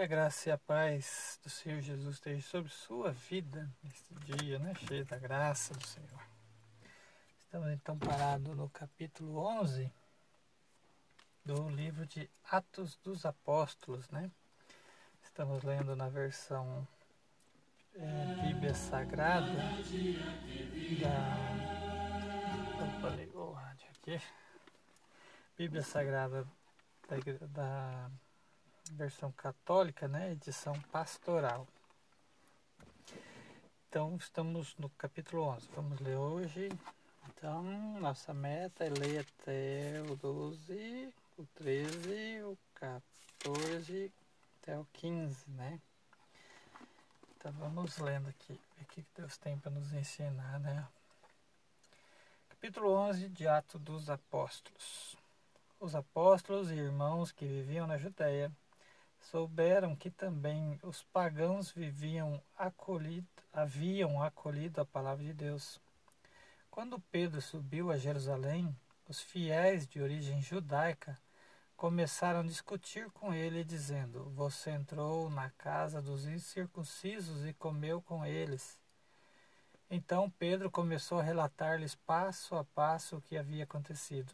Que a graça e a paz do Senhor Jesus esteja sobre sua vida neste dia, né? Cheio da graça do Senhor. Estamos então parados no capítulo 11 do livro de Atos dos Apóstolos, né? Estamos lendo na versão é, Bíblia Sagrada da. Opa, ligou o rádio aqui. Bíblia Sagrada da, da versão católica, né? Edição pastoral. Então, estamos no capítulo 11. Vamos ler hoje. Então, nossa meta é ler até o 12, o 13, o 14, até o 15, né? Então, vamos lendo aqui. O que Deus tem para nos ensinar, né? Capítulo 11 de Atos dos Apóstolos. Os apóstolos e irmãos que viviam na Judéia souberam que também os pagãos viviam acolhido, haviam acolhido a palavra de Deus. Quando Pedro subiu a Jerusalém, os fiéis de origem judaica começaram a discutir com ele, dizendo: Você entrou na casa dos incircuncisos e comeu com eles. Então Pedro começou a relatar-lhes passo a passo o que havia acontecido.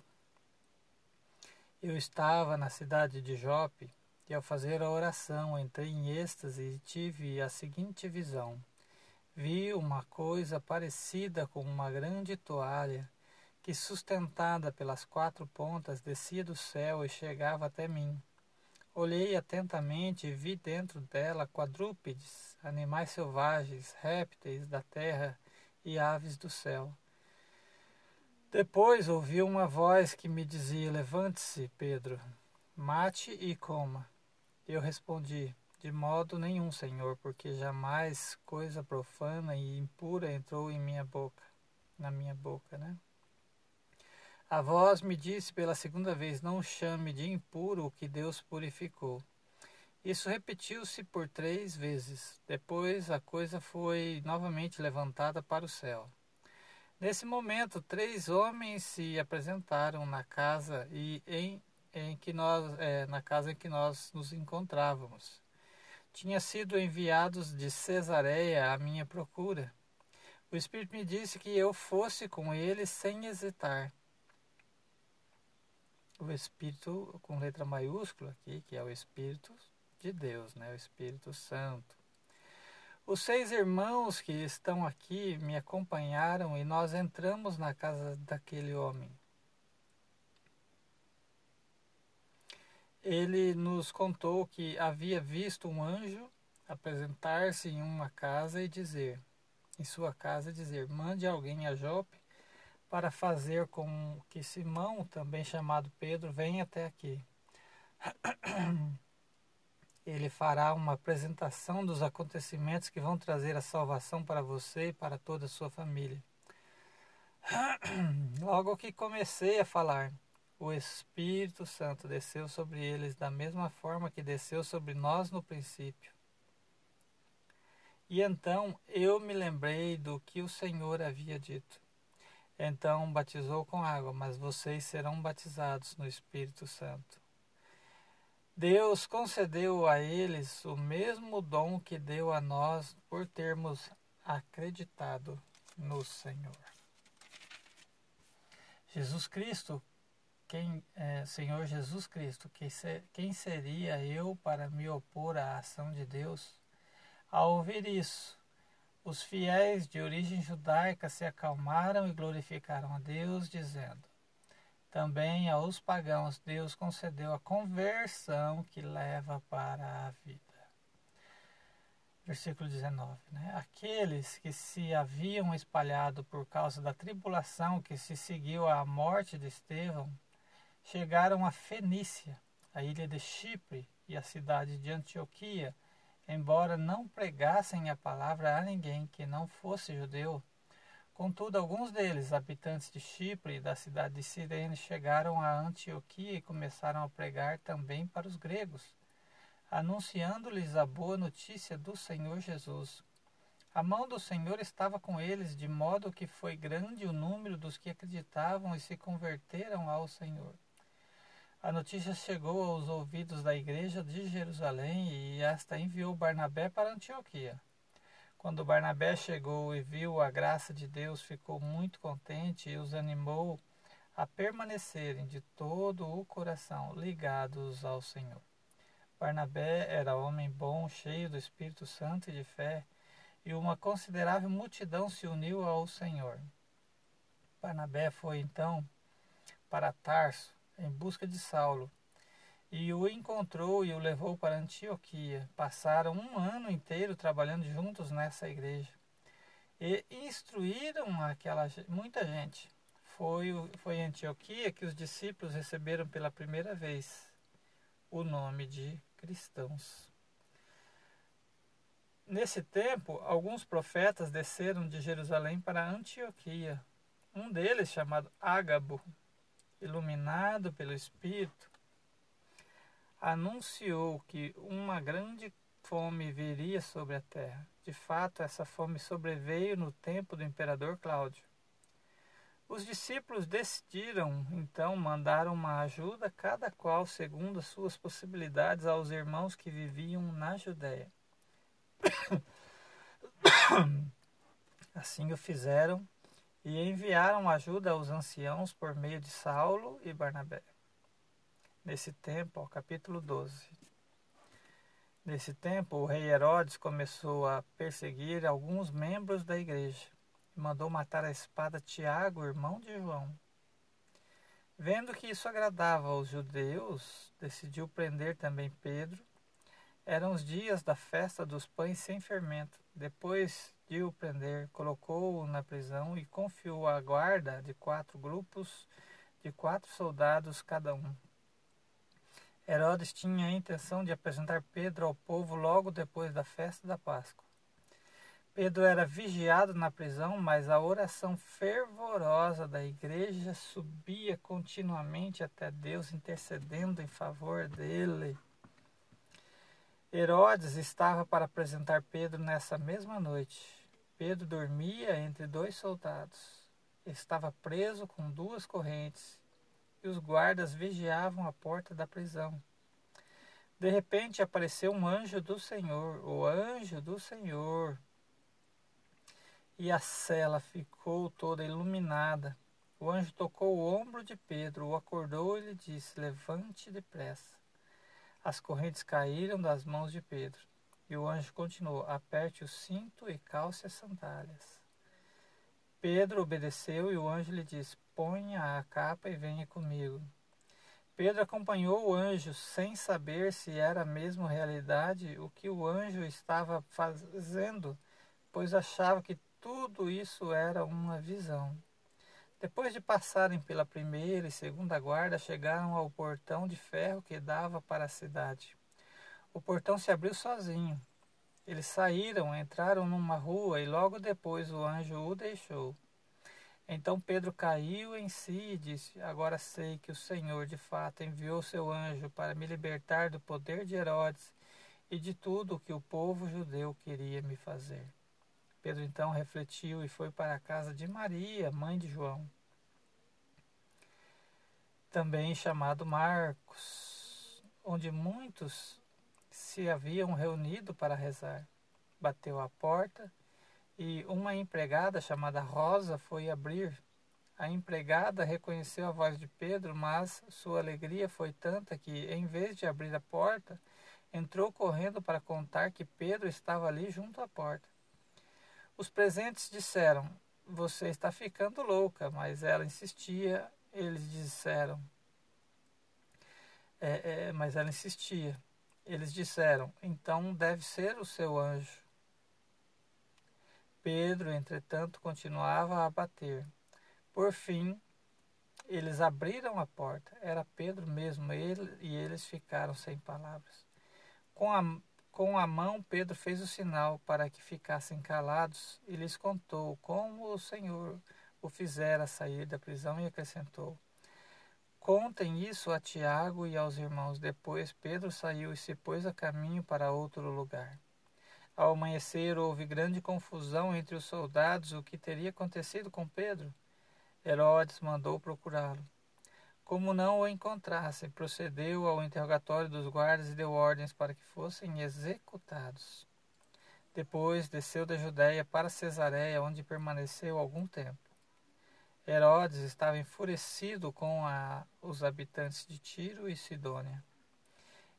Eu estava na cidade de Jope e ao fazer a oração entrei em êxtase e tive a seguinte visão. Vi uma coisa parecida com uma grande toalha que, sustentada pelas quatro pontas, descia do céu e chegava até mim. Olhei atentamente e vi dentro dela quadrúpedes, animais selvagens, répteis da terra e aves do céu. Depois ouvi uma voz que me dizia: Levante-se, Pedro, mate e coma. Eu respondi: De modo nenhum, Senhor, porque jamais coisa profana e impura entrou em minha boca, na minha boca, né? A voz me disse pela segunda vez: Não chame de impuro o que Deus purificou. Isso repetiu-se por três vezes. Depois a coisa foi novamente levantada para o céu. Nesse momento, três homens se apresentaram na casa e em em que nós, é, na casa em que nós nos encontrávamos. Tinha sido enviados de Cesareia à minha procura. O Espírito me disse que eu fosse com eles sem hesitar. O Espírito com letra maiúscula aqui, que é o Espírito de Deus, né? o Espírito Santo. Os seis irmãos que estão aqui me acompanharam e nós entramos na casa daquele homem. Ele nos contou que havia visto um anjo apresentar-se em uma casa e dizer, em sua casa dizer, mande alguém a Jope para fazer com que Simão, também chamado Pedro, venha até aqui. Ele fará uma apresentação dos acontecimentos que vão trazer a salvação para você e para toda a sua família. Logo que comecei a falar, o Espírito Santo desceu sobre eles da mesma forma que desceu sobre nós no princípio. E então eu me lembrei do que o Senhor havia dito. Então batizou com água, mas vocês serão batizados no Espírito Santo. Deus concedeu a eles o mesmo dom que deu a nós por termos acreditado no Senhor. Jesus Cristo quem é, Senhor Jesus Cristo, que quem seria eu para me opor à ação de Deus? Ao ouvir isso, os fiéis de origem judaica se acalmaram e glorificaram a Deus, dizendo: Também aos pagãos Deus concedeu a conversão que leva para a vida. Versículo 19. Né? Aqueles que se haviam espalhado por causa da tribulação que se seguiu à morte de Estevão chegaram a Fenícia, a ilha de Chipre e a cidade de Antioquia, embora não pregassem a palavra a ninguém que não fosse judeu. Contudo, alguns deles, habitantes de Chipre e da cidade de Cirene, chegaram a Antioquia e começaram a pregar também para os gregos, anunciando-lhes a boa notícia do Senhor Jesus. A mão do Senhor estava com eles, de modo que foi grande o número dos que acreditavam e se converteram ao Senhor. A notícia chegou aos ouvidos da igreja de Jerusalém e esta enviou Barnabé para Antioquia. Quando Barnabé chegou e viu a graça de Deus, ficou muito contente e os animou a permanecerem de todo o coração ligados ao Senhor. Barnabé era homem bom, cheio do Espírito Santo e de fé, e uma considerável multidão se uniu ao Senhor. Barnabé foi então para Tarso em busca de Saulo e o encontrou e o levou para Antioquia. Passaram um ano inteiro trabalhando juntos nessa igreja e instruíram aquela muita gente. Foi, foi em Antioquia que os discípulos receberam pela primeira vez o nome de cristãos. Nesse tempo, alguns profetas desceram de Jerusalém para Antioquia. Um deles, chamado Ágabo, iluminado pelo Espírito, anunciou que uma grande fome viria sobre a terra. De fato, essa fome sobreveio no tempo do imperador Cláudio. Os discípulos decidiram então mandar uma ajuda, cada qual segundo as suas possibilidades, aos irmãos que viviam na Judéia. Assim o fizeram e enviaram ajuda aos anciãos por meio de Saulo e Barnabé. Nesse tempo, ó, capítulo 12. Nesse tempo, o rei Herodes começou a perseguir alguns membros da igreja e mandou matar a espada Tiago, irmão de João. Vendo que isso agradava aos judeus, decidiu prender também Pedro. Eram os dias da festa dos pães sem fermento. Depois de o prender, colocou-o na prisão e confiou a guarda de quatro grupos de quatro soldados cada um. Herodes tinha a intenção de apresentar Pedro ao povo logo depois da festa da Páscoa. Pedro era vigiado na prisão, mas a oração fervorosa da igreja subia continuamente até Deus, intercedendo em favor dele. Herodes estava para apresentar Pedro nessa mesma noite. Pedro dormia entre dois soldados. Estava preso com duas correntes e os guardas vigiavam a porta da prisão. De repente apareceu um anjo do Senhor, o anjo do Senhor, e a cela ficou toda iluminada. O anjo tocou o ombro de Pedro, o acordou e lhe disse: Levante depressa. As correntes caíram das mãos de Pedro. E o anjo continuou: Aperte o cinto e calce as sandálias. Pedro obedeceu e o anjo lhe disse: Ponha a capa e venha comigo. Pedro acompanhou o anjo sem saber se era mesmo realidade o que o anjo estava fazendo, pois achava que tudo isso era uma visão. Depois de passarem pela primeira e segunda guarda, chegaram ao portão de ferro que dava para a cidade. O portão se abriu sozinho. Eles saíram, entraram numa rua e logo depois o anjo o deixou. Então Pedro caiu em si e disse: Agora sei que o Senhor de fato enviou seu anjo para me libertar do poder de Herodes e de tudo o que o povo judeu queria me fazer. Pedro então refletiu e foi para a casa de Maria, mãe de João, também chamado Marcos, onde muitos se haviam reunido para rezar. Bateu à porta e uma empregada chamada Rosa foi abrir. A empregada reconheceu a voz de Pedro, mas sua alegria foi tanta que, em vez de abrir a porta, entrou correndo para contar que Pedro estava ali junto à porta. Os presentes disseram: Você está ficando louca, mas ela insistia. Eles disseram: é, é, Mas ela insistia. Eles disseram: Então deve ser o seu anjo. Pedro, entretanto, continuava a bater. Por fim, eles abriram a porta. Era Pedro mesmo, ele, e eles ficaram sem palavras. Com a com a mão, Pedro fez o sinal para que ficassem calados e lhes contou como o Senhor o fizera sair da prisão e acrescentou: Contem isso a Tiago e aos irmãos. Depois Pedro saiu e se pôs a caminho para outro lugar. Ao amanhecer houve grande confusão entre os soldados o que teria acontecido com Pedro. Herodes mandou procurá-lo. Como não o encontrassem, procedeu ao interrogatório dos guardas e deu ordens para que fossem executados. Depois desceu da Judéia para Cesareia, onde permaneceu algum tempo. Herodes estava enfurecido com a, os habitantes de Tiro e Sidônia.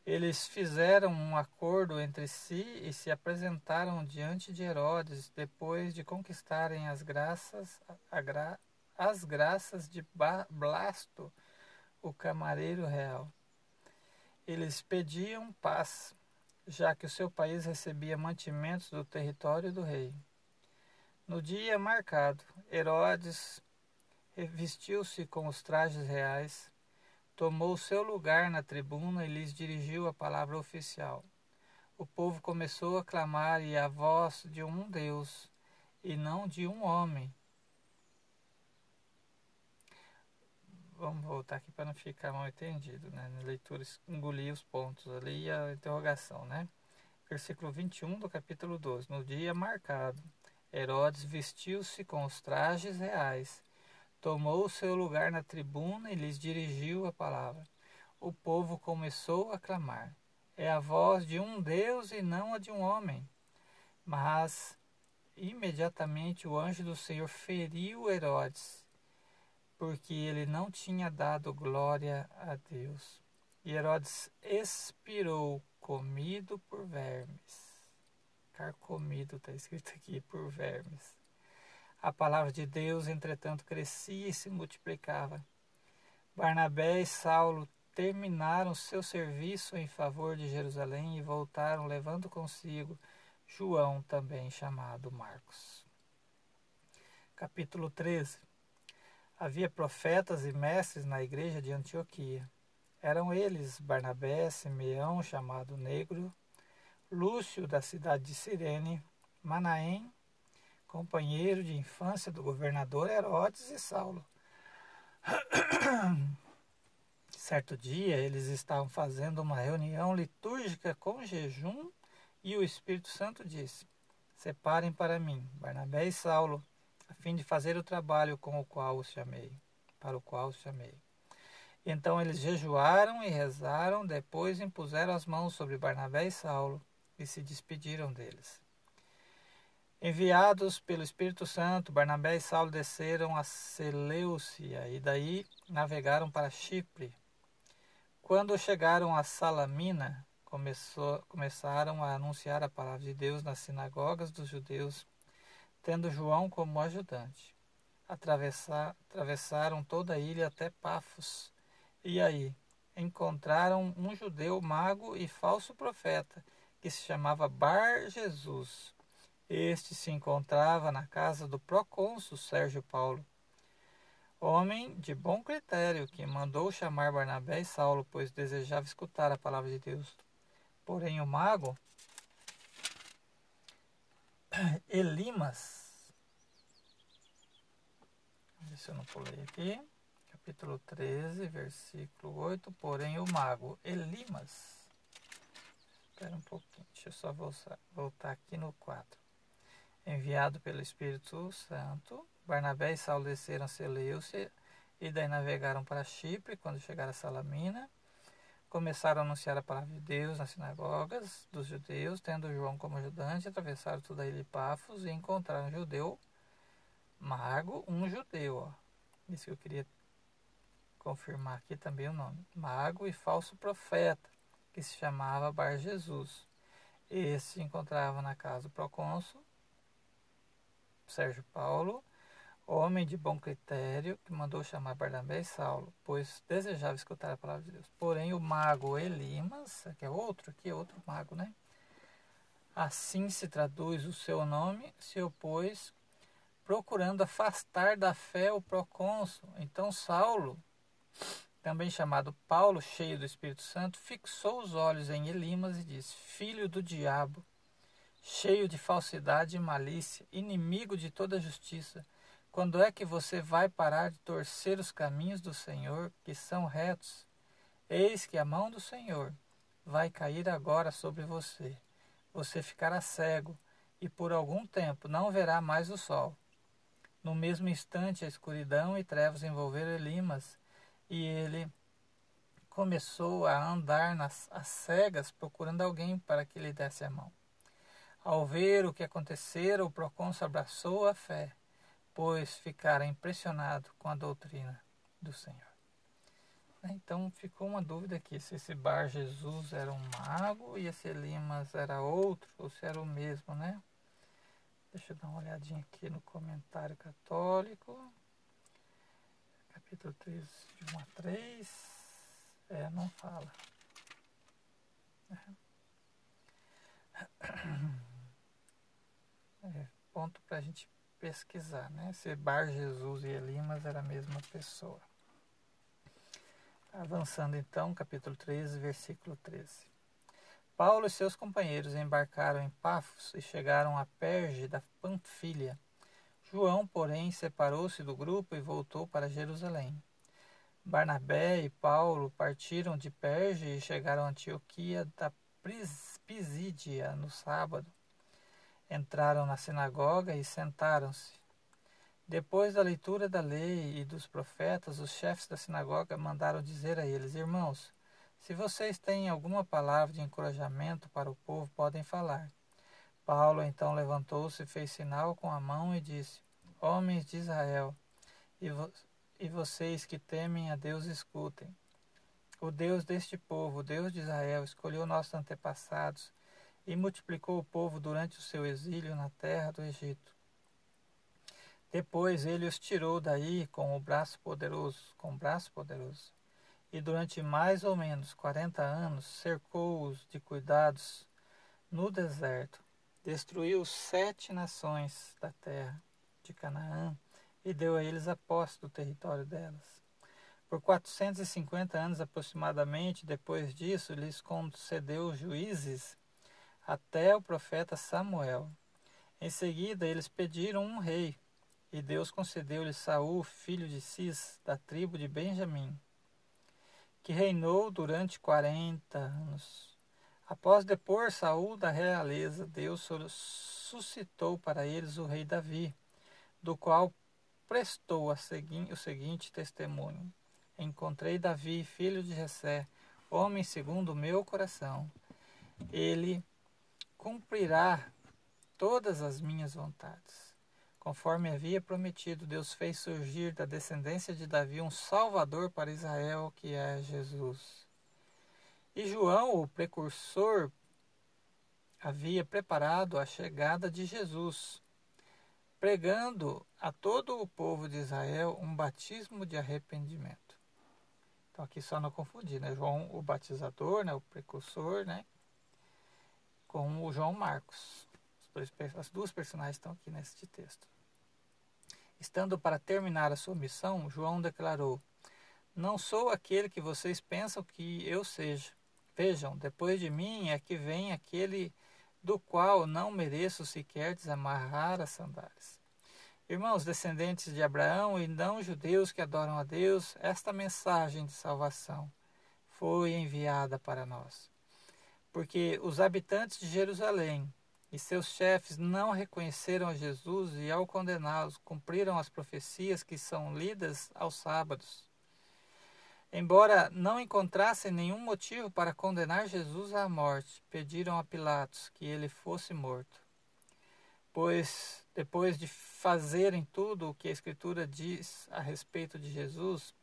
Eles fizeram um acordo entre si e se apresentaram diante de Herodes depois de conquistarem as graças, gra, as graças de Blasto, o camareiro real. Eles pediam paz, já que o seu país recebia mantimentos do território do rei. No dia marcado, Herodes vestiu-se com os trajes reais, tomou seu lugar na tribuna e lhes dirigiu a palavra oficial. O povo começou a clamar e a voz de um Deus, e não de um homem, vamos voltar aqui para não ficar mal entendido, né? Na leitura, engolir os pontos ali e a interrogação, né? Versículo 21 do capítulo 12. No dia marcado, Herodes vestiu-se com os trajes reais, tomou o seu lugar na tribuna e lhes dirigiu a palavra. O povo começou a clamar. É a voz de um Deus e não a de um homem. Mas imediatamente o anjo do Senhor feriu Herodes porque ele não tinha dado glória a Deus. E Herodes expirou, comido por vermes. Carcomido está escrito aqui, por vermes. A palavra de Deus, entretanto, crescia e se multiplicava. Barnabé e Saulo terminaram seu serviço em favor de Jerusalém e voltaram levando consigo João, também chamado Marcos. Capítulo 13 Havia profetas e mestres na igreja de Antioquia. Eram eles Barnabé, Simeão, chamado Negro, Lúcio, da cidade de Cirene, Manaém, companheiro de infância do governador Herodes e Saulo. Certo dia, eles estavam fazendo uma reunião litúrgica com jejum e o Espírito Santo disse: Separem para mim Barnabé e Saulo a fim de fazer o trabalho com o qual os chamei, para o qual os chamei. Então eles jejuaram e rezaram, depois impuseram as mãos sobre Barnabé e Saulo e se despediram deles. Enviados pelo Espírito Santo, Barnabé e Saulo desceram a Seleucia e daí navegaram para Chipre. Quando chegaram a Salamina, começou, começaram a anunciar a palavra de Deus nas sinagogas dos judeus tendo João como ajudante. Atravessar, atravessaram toda a ilha até Pafos. E aí encontraram um judeu mago e falso profeta, que se chamava Bar Jesus. Este se encontrava na casa do procônsul Sérgio Paulo, homem de bom critério, que mandou chamar Barnabé e Saulo, pois desejava escutar a palavra de Deus. Porém, o mago Elimas. Ver se eu não pulei aqui. Capítulo 13, versículo 8. Porém, o mago Elimas. Espera um pouquinho, deixa eu só voltar, voltar aqui no 4. Enviado pelo Espírito Santo, Barnabé e Saulo desceram a Seleucia e daí navegaram para Chipre quando chegaram a Salamina Começaram a anunciar a palavra de Deus nas sinagogas dos judeus, tendo João como ajudante, atravessaram toda a ilha e encontraram um judeu, mago, um judeu. Ó. Isso que eu queria confirmar aqui também o nome. Mago e falso profeta, que se chamava Bar Jesus. Esse se encontrava na casa do procônsul Sérgio Paulo homem de bom critério, que mandou chamar Barnabé e Saulo, pois desejava escutar a palavra de Deus. Porém, o mago Elimas, que é outro aqui, é outro mago, né? Assim se traduz o seu nome, se opôs, procurando afastar da fé o procônsul. Então, Saulo, também chamado Paulo, cheio do Espírito Santo, fixou os olhos em Elimas e disse: Filho do diabo, cheio de falsidade e malícia, inimigo de toda justiça, quando é que você vai parar de torcer os caminhos do Senhor, que são retos? Eis que a mão do Senhor vai cair agora sobre você. Você ficará cego e por algum tempo não verá mais o sol. No mesmo instante, a escuridão e trevas envolveram Elimas, e ele começou a andar nas às cegas procurando alguém para que lhe desse a mão. Ao ver o que acontecera, o procônsul abraçou a fé, pois ficara impressionado com a doutrina do Senhor. Então ficou uma dúvida aqui se esse Bar Jesus era um mago e esse Elimas era outro, ou se era o mesmo, né? Deixa eu dar uma olhadinha aqui no comentário católico. Capítulo 3, de 1 a 3. É, não fala. É, ponto para a gente pesquisar, né? Se Bar Jesus e Elimas era a mesma pessoa. Avançando então, capítulo 13, versículo 13. Paulo e seus companheiros embarcaram em Pafos e chegaram a Perge da Panfilha. João, porém, separou-se do grupo e voltou para Jerusalém. Barnabé e Paulo partiram de Perge e chegaram a Antioquia da Pisídia no sábado. Entraram na sinagoga e sentaram-se. Depois da leitura da lei e dos profetas, os chefes da sinagoga mandaram dizer a eles: Irmãos, se vocês têm alguma palavra de encorajamento para o povo, podem falar. Paulo então levantou-se, fez sinal com a mão e disse: Homens de Israel, e, vo e vocês que temem a Deus, escutem. O Deus deste povo, o Deus de Israel, escolheu nossos antepassados e multiplicou o povo durante o seu exílio na terra do Egito. Depois ele os tirou daí com o braço poderoso, com o braço poderoso, e durante mais ou menos quarenta anos cercou-os de cuidados no deserto, destruiu sete nações da terra de Canaã e deu a eles a posse do território delas. Por 450 anos aproximadamente depois disso, lhes concedeu juízes até o profeta Samuel. Em seguida, eles pediram um rei, e Deus concedeu-lhe Saul, filho de Cis, da tribo de Benjamim, que reinou durante quarenta anos. Após depor Saul da realeza, Deus suscitou para eles o rei Davi, do qual prestou segui o seguinte testemunho: Encontrei Davi, filho de Jessé, homem segundo o meu coração. Ele cumprirá todas as minhas vontades. Conforme havia prometido, Deus fez surgir da descendência de Davi um Salvador para Israel, que é Jesus. E João, o precursor, havia preparado a chegada de Jesus pregando a todo o povo de Israel um batismo de arrependimento. Então aqui só não confundir, né? João o batizador, né? o precursor, né? Com o João Marcos. As duas personagens estão aqui neste texto. Estando para terminar a sua missão, João declarou: Não sou aquele que vocês pensam que eu seja. Vejam, depois de mim é que vem aquele do qual não mereço sequer desamarrar as sandálias. Irmãos descendentes de Abraão e não judeus que adoram a Deus, esta mensagem de salvação foi enviada para nós. Porque os habitantes de Jerusalém e seus chefes não reconheceram a Jesus e, ao condená-los, cumpriram as profecias que são lidas aos sábados. Embora não encontrassem nenhum motivo para condenar Jesus à morte, pediram a Pilatos que ele fosse morto. Pois, depois de fazerem tudo o que a Escritura diz a respeito de Jesus,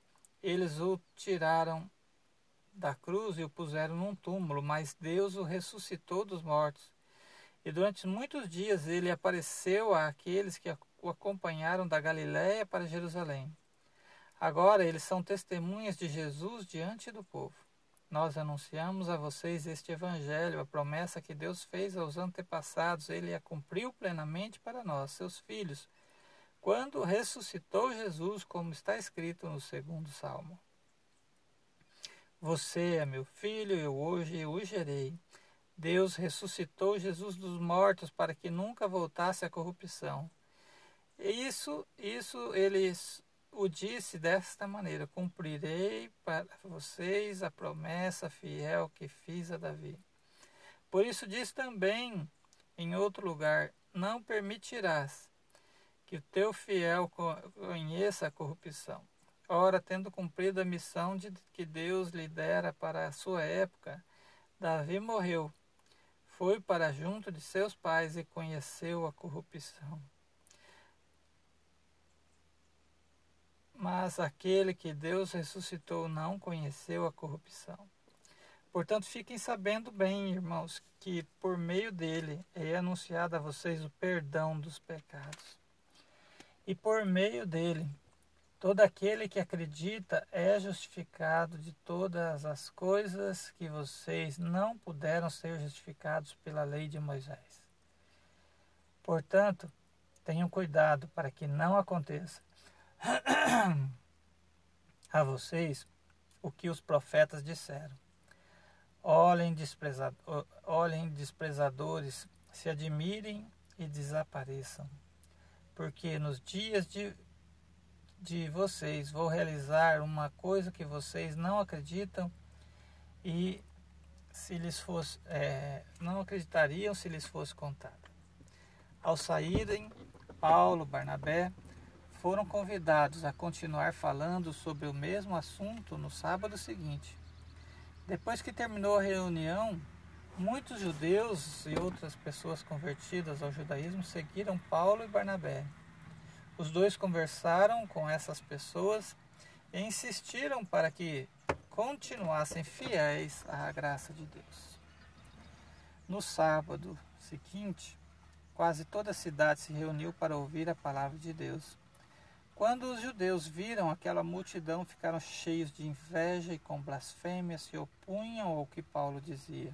eles o tiraram da cruz e o puseram num túmulo, mas Deus o ressuscitou dos mortos. E durante muitos dias ele apareceu àqueles que o acompanharam da Galiléia para Jerusalém. Agora eles são testemunhas de Jesus diante do povo. Nós anunciamos a vocês este Evangelho, a promessa que Deus fez aos antepassados, ele a cumpriu plenamente para nós, seus filhos, quando ressuscitou Jesus, como está escrito no segundo salmo. Você é meu filho, eu hoje o gerei. Deus ressuscitou Jesus dos mortos para que nunca voltasse à corrupção. E isso, isso eles o disse desta maneira: Cumprirei para vocês a promessa fiel que fiz a Davi. Por isso diz também em outro lugar: Não permitirás que o teu fiel conheça a corrupção. Ora, tendo cumprido a missão de que Deus lhe dera para a sua época, Davi morreu, foi para junto de seus pais e conheceu a corrupção. Mas aquele que Deus ressuscitou não conheceu a corrupção. Portanto, fiquem sabendo bem, irmãos, que por meio dele é anunciado a vocês o perdão dos pecados. E por meio dele Todo aquele que acredita é justificado de todas as coisas que vocês não puderam ser justificados pela lei de Moisés. Portanto, tenham cuidado para que não aconteça a vocês o que os profetas disseram. Olhem, desprezado, olhem desprezadores, se admirem e desapareçam, porque nos dias de de vocês. Vou realizar uma coisa que vocês não acreditam e se lhes fosse, é, não acreditariam se lhes fosse contado. Ao saírem, Paulo, Barnabé foram convidados a continuar falando sobre o mesmo assunto no sábado seguinte. Depois que terminou a reunião, muitos judeus e outras pessoas convertidas ao judaísmo seguiram Paulo e Barnabé. Os dois conversaram com essas pessoas e insistiram para que continuassem fiéis à graça de Deus. No sábado seguinte, quase toda a cidade se reuniu para ouvir a palavra de Deus. Quando os judeus viram aquela multidão, ficaram cheios de inveja e com blasfêmia se opunham ao que Paulo dizia.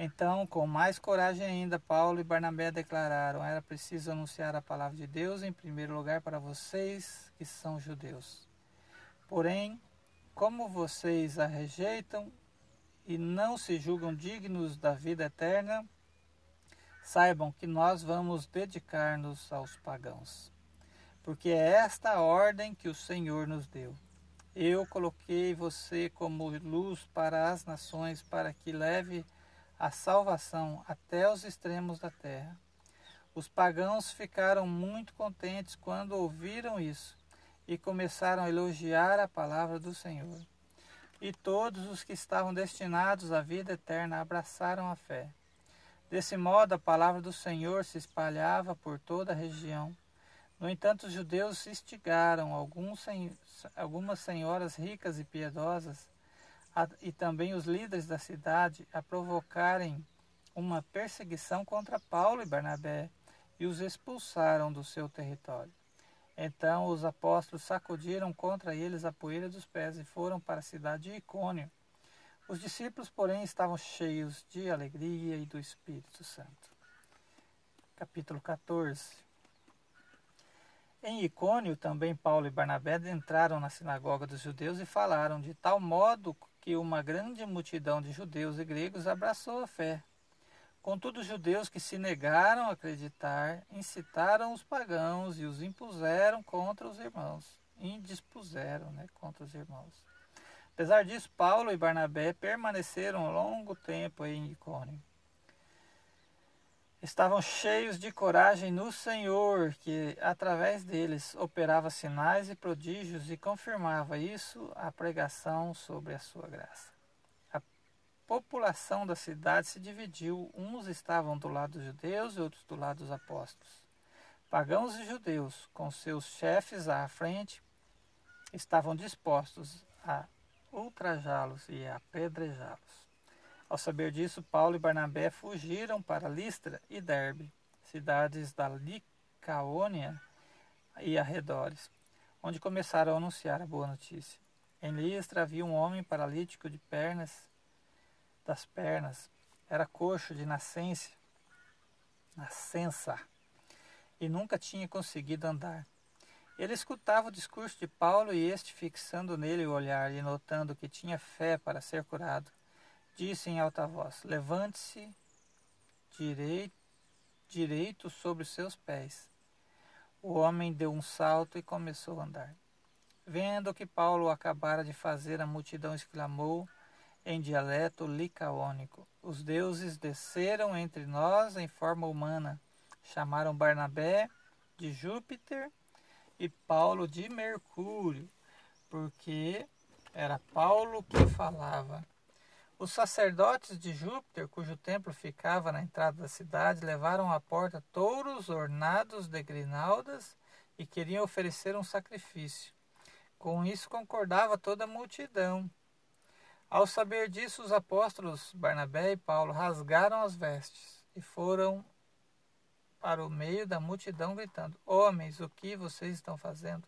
Então, com mais coragem ainda, Paulo e Barnabé declararam: era preciso anunciar a palavra de Deus em primeiro lugar para vocês que são judeus. Porém, como vocês a rejeitam e não se julgam dignos da vida eterna, saibam que nós vamos dedicar-nos aos pagãos. Porque é esta a ordem que o Senhor nos deu. Eu coloquei você como luz para as nações, para que leve a salvação até os extremos da terra. Os pagãos ficaram muito contentes quando ouviram isso e começaram a elogiar a palavra do Senhor. E todos os que estavam destinados à vida eterna abraçaram a fé. Desse modo, a palavra do Senhor se espalhava por toda a região. No entanto, os judeus instigaram algumas senhoras ricas e piedosas e também os líderes da cidade a provocarem uma perseguição contra Paulo e Barnabé e os expulsaram do seu território. Então os apóstolos sacudiram contra eles a poeira dos pés e foram para a cidade de Icônio. Os discípulos, porém, estavam cheios de alegria e do Espírito Santo. Capítulo 14 Em Icônio, também Paulo e Barnabé entraram na sinagoga dos judeus e falaram de tal modo que uma grande multidão de judeus e gregos abraçou a fé. Contudo, os judeus que se negaram a acreditar incitaram os pagãos e os impuseram contra os irmãos. Indispuseram né, contra os irmãos. Apesar disso, Paulo e Barnabé permaneceram longo tempo em Icônio estavam cheios de coragem no Senhor, que através deles operava sinais e prodígios e confirmava isso a pregação sobre a sua graça. A população da cidade se dividiu, uns estavam do lado dos judeus e outros do lado dos apóstolos. Pagãos e judeus, com seus chefes à frente, estavam dispostos a ultrajá-los e a apedrejá-los. Ao saber disso, Paulo e Barnabé fugiram para Listra e Derbe, cidades da Licaônia e arredores, onde começaram a anunciar a boa notícia. Em Listra havia um homem paralítico de pernas, das pernas, era coxo de nascença, nascença, e nunca tinha conseguido andar. Ele escutava o discurso de Paulo e este, fixando nele o olhar e notando que tinha fé para ser curado, disse em alta voz: Levante-se direito, direito sobre os seus pés. O homem deu um salto e começou a andar. Vendo que Paulo acabara de fazer, a multidão exclamou em dialeto licaônico: Os deuses desceram entre nós em forma humana. Chamaram Barnabé de Júpiter e Paulo de Mercúrio. porque era Paulo que falava. Os sacerdotes de Júpiter, cujo templo ficava na entrada da cidade, levaram à porta touros ornados de grinaldas e queriam oferecer um sacrifício. Com isso concordava toda a multidão. Ao saber disso, os apóstolos Barnabé e Paulo rasgaram as vestes e foram para o meio da multidão gritando: Homens, o que vocês estão fazendo?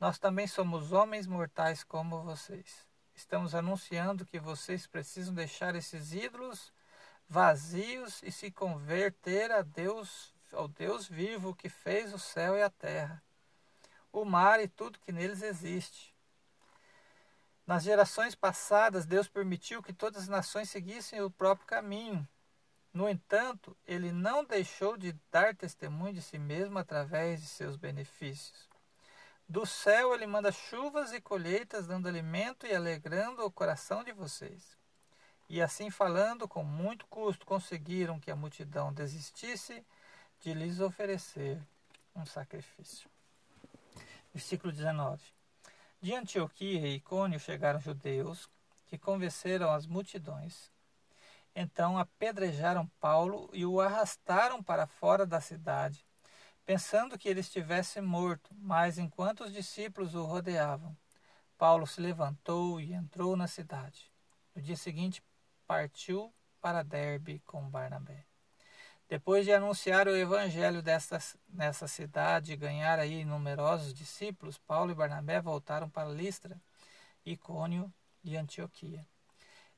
Nós também somos homens mortais como vocês. Estamos anunciando que vocês precisam deixar esses ídolos vazios e se converter a Deus, ao Deus vivo que fez o céu e a terra, o mar e tudo que neles existe. Nas gerações passadas, Deus permitiu que todas as nações seguissem o próprio caminho. No entanto, ele não deixou de dar testemunho de si mesmo através de seus benefícios. Do céu ele manda chuvas e colheitas, dando alimento e alegrando o coração de vocês. E assim falando, com muito custo, conseguiram que a multidão desistisse de lhes oferecer um sacrifício. Versículo 19. De Antioquia e Icônio chegaram judeus que convenceram as multidões. Então apedrejaram Paulo e o arrastaram para fora da cidade pensando que ele estivesse morto, mas enquanto os discípulos o rodeavam, Paulo se levantou e entrou na cidade. No dia seguinte, partiu para Derbe com Barnabé. Depois de anunciar o evangelho desta, nessa cidade e ganhar aí numerosos discípulos, Paulo e Barnabé voltaram para Listra, Icônio e Antioquia.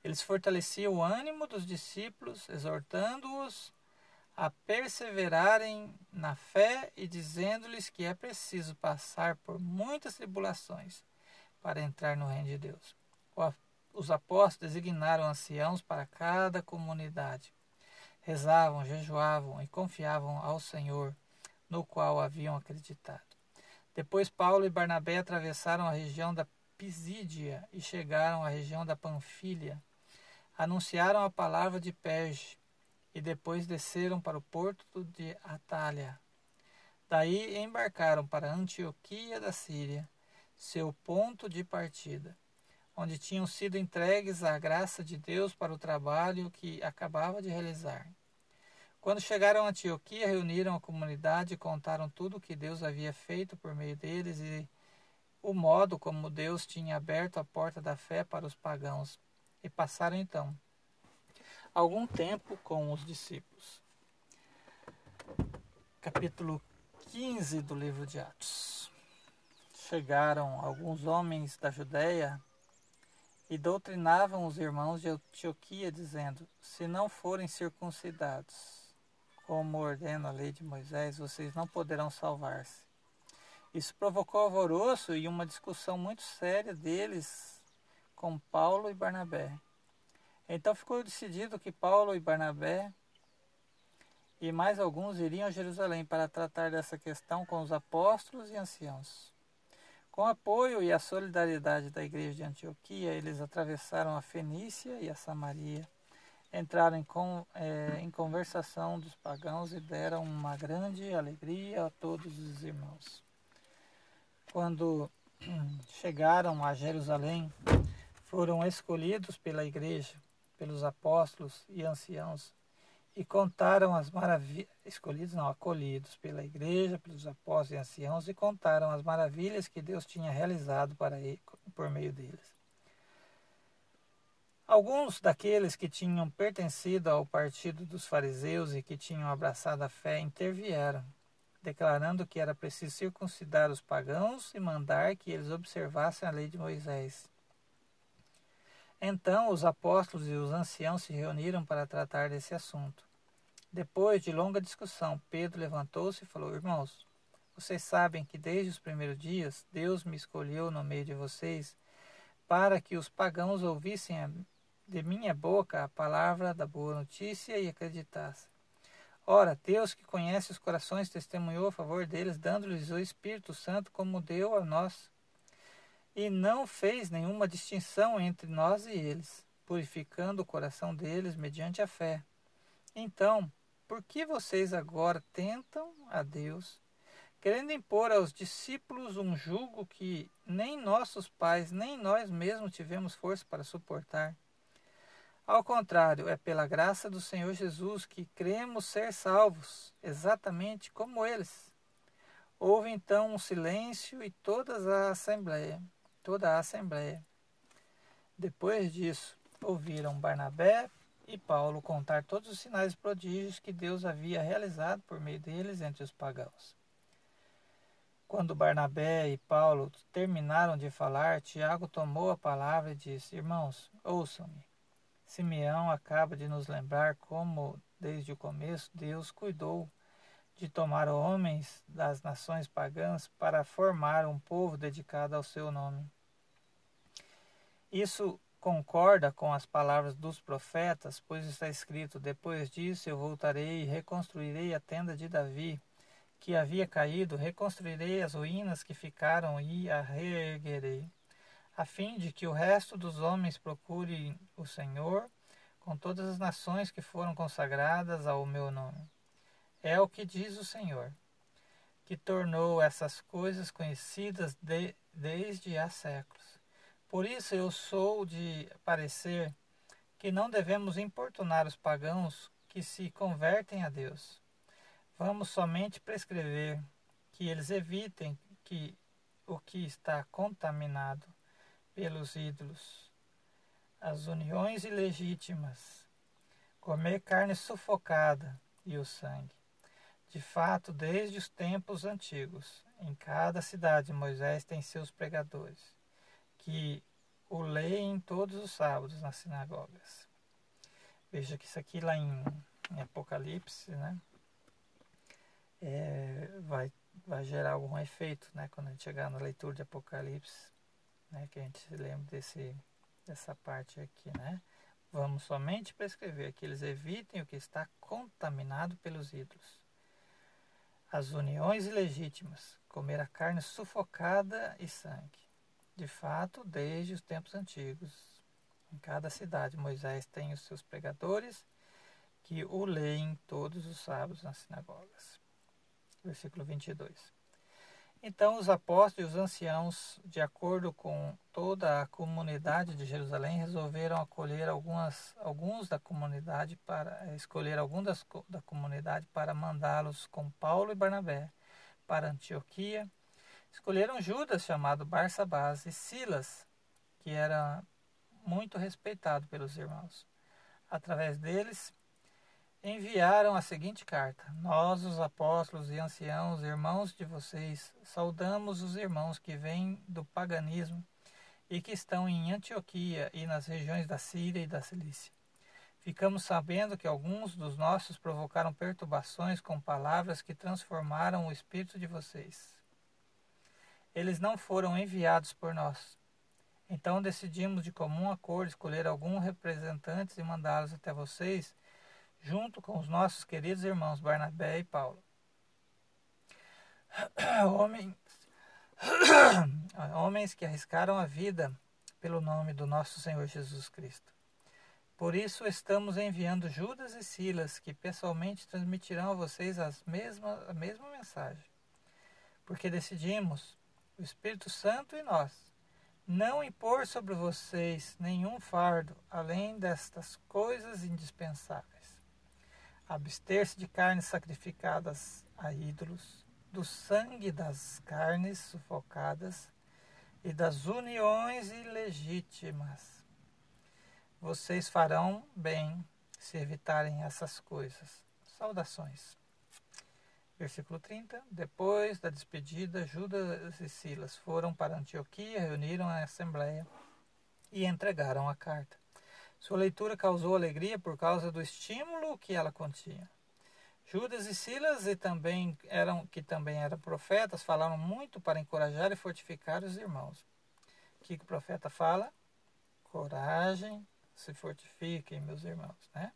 Eles fortaleciam o ânimo dos discípulos, exortando-os a perseverarem na fé e dizendo-lhes que é preciso passar por muitas tribulações para entrar no reino de Deus. Os apóstolos designaram anciãos para cada comunidade. Rezavam, jejuavam e confiavam ao Senhor, no qual haviam acreditado. Depois Paulo e Barnabé atravessaram a região da Pisídia e chegaram à região da Panfilha. Anunciaram a palavra de Perge e depois desceram para o porto de Atalha. Daí embarcaram para Antioquia da Síria, seu ponto de partida, onde tinham sido entregues à graça de Deus para o trabalho que acabava de realizar. Quando chegaram a Antioquia, reuniram a comunidade e contaram tudo o que Deus havia feito por meio deles e o modo como Deus tinha aberto a porta da fé para os pagãos. E passaram então algum tempo com os discípulos. Capítulo 15 do livro de Atos. Chegaram alguns homens da Judéia e doutrinavam os irmãos de Antioquia, dizendo: Se não forem circuncidados, como ordena a lei de Moisés, vocês não poderão salvar-se. Isso provocou alvoroço e uma discussão muito séria deles com Paulo e Barnabé. Então ficou decidido que Paulo e Barnabé e mais alguns iriam a Jerusalém para tratar dessa questão com os apóstolos e anciãos. Com o apoio e a solidariedade da igreja de Antioquia, eles atravessaram a Fenícia e a Samaria, entraram em, com, é, em conversação dos pagãos e deram uma grande alegria a todos os irmãos. Quando chegaram a Jerusalém, foram escolhidos pela igreja pelos apóstolos e anciãos e contaram as maravilhas, escolhidos não, acolhidos pela igreja, pelos apóstolos e anciãos, e contaram as maravilhas que Deus tinha realizado para ele, por meio deles. Alguns daqueles que tinham pertencido ao partido dos fariseus e que tinham abraçado a fé intervieram, declarando que era preciso circuncidar os pagãos e mandar que eles observassem a lei de Moisés. Então os apóstolos e os anciãos se reuniram para tratar desse assunto. Depois de longa discussão, Pedro levantou-se e falou: Irmãos, vocês sabem que desde os primeiros dias Deus me escolheu no meio de vocês para que os pagãos ouvissem de minha boca a palavra da boa notícia e acreditassem. Ora, Deus que conhece os corações testemunhou a favor deles, dando-lhes o Espírito Santo como deu a nós e não fez nenhuma distinção entre nós e eles, purificando o coração deles mediante a fé. Então, por que vocês agora tentam a Deus, querendo impor aos discípulos um jugo que nem nossos pais, nem nós mesmos tivemos força para suportar. Ao contrário, é pela graça do Senhor Jesus que cremos ser salvos, exatamente como eles. Houve então um silêncio e toda a assembleia, toda a assembleia. Depois disso, ouviram Barnabé e Paulo contar todos os sinais e prodígios que Deus havia realizado por meio deles entre os pagãos. Quando Barnabé e Paulo terminaram de falar, Tiago tomou a palavra e disse: Irmãos, ouçam-me. Simeão acaba de nos lembrar como, desde o começo, Deus cuidou de tomar homens das nações pagãs para formar um povo dedicado ao seu nome. Isso concorda com as palavras dos profetas, pois está escrito: Depois disso eu voltarei e reconstruirei a tenda de Davi, que havia caído, reconstruirei as ruínas que ficaram e a reerguerei a fim de que o resto dos homens procure o Senhor com todas as nações que foram consagradas ao meu nome. É o que diz o Senhor, que tornou essas coisas conhecidas de, desde há séculos. Por isso eu sou de parecer que não devemos importunar os pagãos que se convertem a Deus. Vamos somente prescrever que eles evitem que o que está contaminado pelos ídolos, as uniões ilegítimas, comer carne sufocada e o sangue. De fato, desde os tempos antigos, em cada cidade Moisés tem seus pregadores, que o leem todos os sábados nas sinagogas. Veja que isso aqui lá em, em Apocalipse, né? É, vai, vai gerar algum efeito, né? Quando a gente chegar na leitura de Apocalipse, né, que a gente se lembre desse, dessa parte aqui, né? Vamos somente prescrever que eles evitem o que está contaminado pelos ídolos. As uniões ilegítimas, comer a carne sufocada e sangue. De fato, desde os tempos antigos, em cada cidade, Moisés tem os seus pregadores que o leem todos os sábados nas sinagogas. Versículo 22. Então os apóstolos e os anciãos, de acordo com toda a comunidade de Jerusalém, resolveram acolher algumas, alguns da comunidade para escolher alguns da comunidade para mandá-los com Paulo e Barnabé para Antioquia. Escolheram Judas, chamado Barsabás, e Silas, que era muito respeitado pelos irmãos. Através deles, enviaram a seguinte carta: Nós, os apóstolos e anciãos, irmãos de vocês, saudamos os irmãos que vêm do paganismo e que estão em Antioquia e nas regiões da Síria e da Cilícia. Ficamos sabendo que alguns dos nossos provocaram perturbações com palavras que transformaram o espírito de vocês. Eles não foram enviados por nós. Então decidimos de comum acordo escolher alguns representantes e mandá-los até vocês junto com os nossos queridos irmãos Barnabé e Paulo. Homens, homens que arriscaram a vida pelo nome do nosso Senhor Jesus Cristo. Por isso estamos enviando Judas e Silas, que pessoalmente transmitirão a vocês as mesma, a mesma mensagem. Porque decidimos, o Espírito Santo e nós, não impor sobre vocês nenhum fardo além destas coisas indispensáveis abster-se de carnes sacrificadas a ídolos, do sangue das carnes sufocadas e das uniões ilegítimas. Vocês farão bem se evitarem essas coisas. Saudações. Versículo 30. Depois da despedida, Judas e Silas foram para Antioquia, reuniram a assembleia e entregaram a carta. Sua leitura causou alegria por causa do estímulo que ela continha. Judas e Silas, e também eram, que também eram profetas, falaram muito para encorajar e fortificar os irmãos. O que, que o profeta fala? Coragem, se fortifiquem, meus irmãos. Né?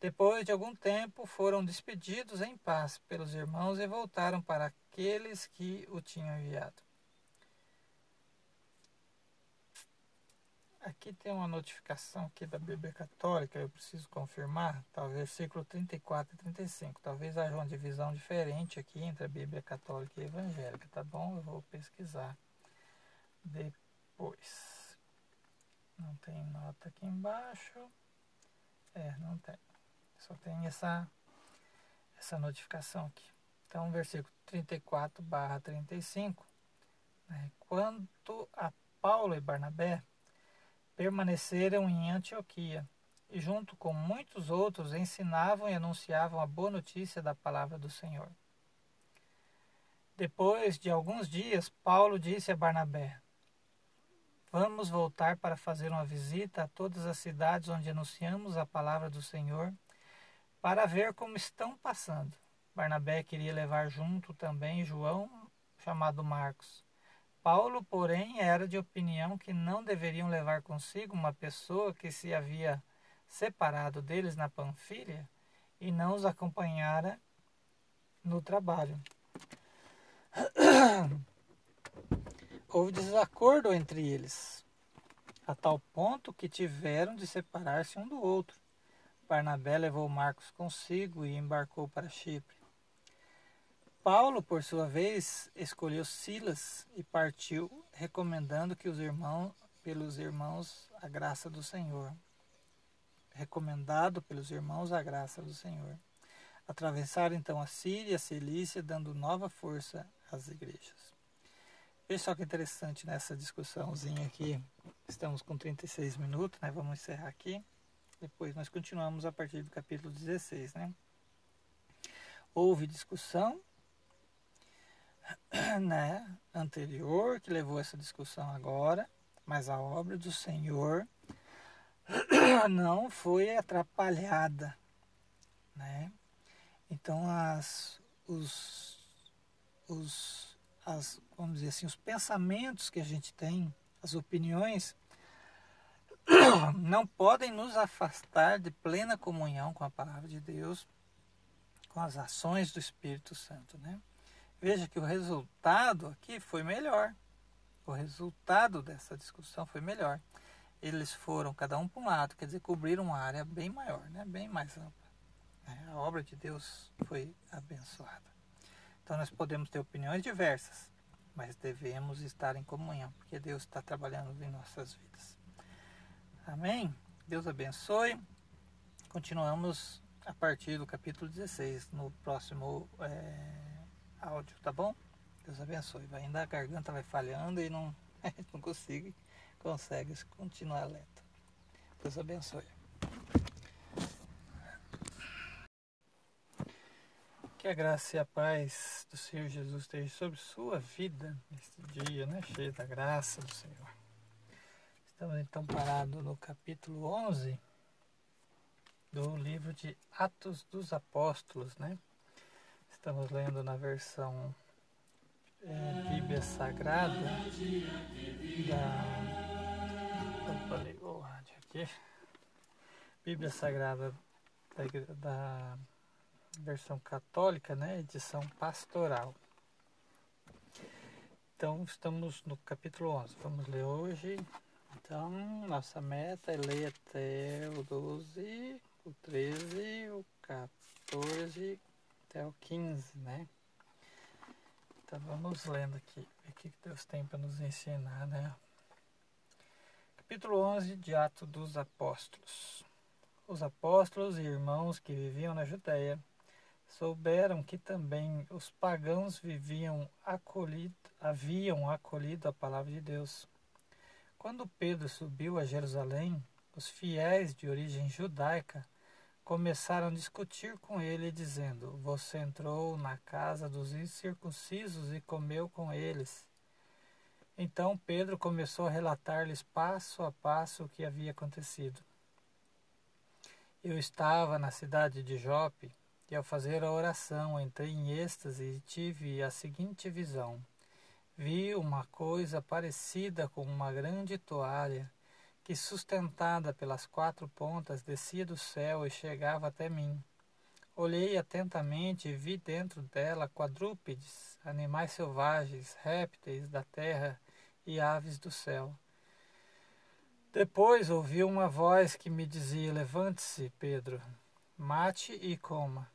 Depois de algum tempo, foram despedidos em paz pelos irmãos e voltaram para aqueles que o tinham enviado. aqui tem uma notificação aqui da Bíblia Católica, eu preciso confirmar, talvez versículo 34 e 35. Talvez haja uma divisão diferente aqui entre a Bíblia Católica e Evangélica, tá bom? Eu vou pesquisar depois. Não tem nota aqui embaixo. É, não tem. Só tem essa, essa notificação aqui. Então, versículo 34 barra 35. Né? Quanto a Paulo e Barnabé, permaneceram em Antioquia e, junto com muitos outros, ensinavam e anunciavam a boa notícia da palavra do Senhor. Depois de alguns dias, Paulo disse a Barnabé: Vamos voltar para fazer uma visita a todas as cidades onde anunciamos a palavra do Senhor, para ver como estão passando. Barnabé queria levar junto também João, chamado Marcos. Paulo, porém, era de opinião que não deveriam levar consigo uma pessoa que se havia separado deles na Panfilha e não os acompanhara no trabalho. Houve desacordo entre eles, a tal ponto que tiveram de separar-se um do outro. Barnabé levou Marcos consigo e embarcou para Chipre. Paulo, por sua vez, escolheu Silas e partiu, recomendando que os irmãos, pelos irmãos, a graça do Senhor. Recomendado pelos irmãos a graça do Senhor. Atravessaram então a Síria e a Cilícia, dando nova força às igrejas. Veja só que interessante nessa discussãozinha aqui. Estamos com 36 minutos, né? Vamos encerrar aqui. Depois nós continuamos a partir do capítulo 16, né? Houve discussão né, anterior que levou essa discussão agora, mas a obra do Senhor não foi atrapalhada, né? Então as os os as vamos dizer assim, os pensamentos que a gente tem, as opiniões não podem nos afastar de plena comunhão com a palavra de Deus, com as ações do Espírito Santo, né? Veja que o resultado aqui foi melhor. O resultado dessa discussão foi melhor. Eles foram cada um para um lado, quer dizer, cobriram uma área bem maior, né? bem mais ampla. É, a obra de Deus foi abençoada. Então nós podemos ter opiniões diversas, mas devemos estar em comunhão, porque Deus está trabalhando em nossas vidas. Amém? Deus abençoe. Continuamos a partir do capítulo 16, no próximo. É áudio, tá bom? Deus abençoe. Vai ainda a garganta vai falhando e não, não consigo, consegue continuar lento. Deus abençoe. Que a graça e a paz do Senhor Jesus esteja sobre sua vida neste dia, né? Cheio da graça do Senhor. Estamos então parados no capítulo 11 do livro de Atos dos Apóstolos, né? Estamos lendo na versão é, Bíblia Sagrada da. Opa, o rádio aqui. Bíblia Sagrada da, da versão católica, né? Edição pastoral. Então, estamos no capítulo 11. Vamos ler hoje. Então, nossa meta é ler até o 12, o 13, o 14 até o 15, né? Então vamos lendo aqui, o que Deus tem para nos ensinar, né? Capítulo 11 de Atos dos Apóstolos. Os apóstolos e irmãos que viviam na Judéia souberam que também os pagãos viviam acolhido, haviam acolhido a palavra de Deus. Quando Pedro subiu a Jerusalém, os fiéis de origem judaica começaram a discutir com ele, dizendo: Você entrou na casa dos incircuncisos e comeu com eles. Então Pedro começou a relatar-lhes passo a passo o que havia acontecido. Eu estava na cidade de Jope e, ao fazer a oração, entrei em êxtase e tive a seguinte visão. Vi uma coisa parecida com uma grande toalha que, sustentada pelas quatro pontas, descia do céu e chegava até mim. Olhei atentamente e vi dentro dela quadrúpedes, animais selvagens, répteis da terra e aves do céu. Depois ouvi uma voz que me dizia: Levante-se, Pedro, mate e coma.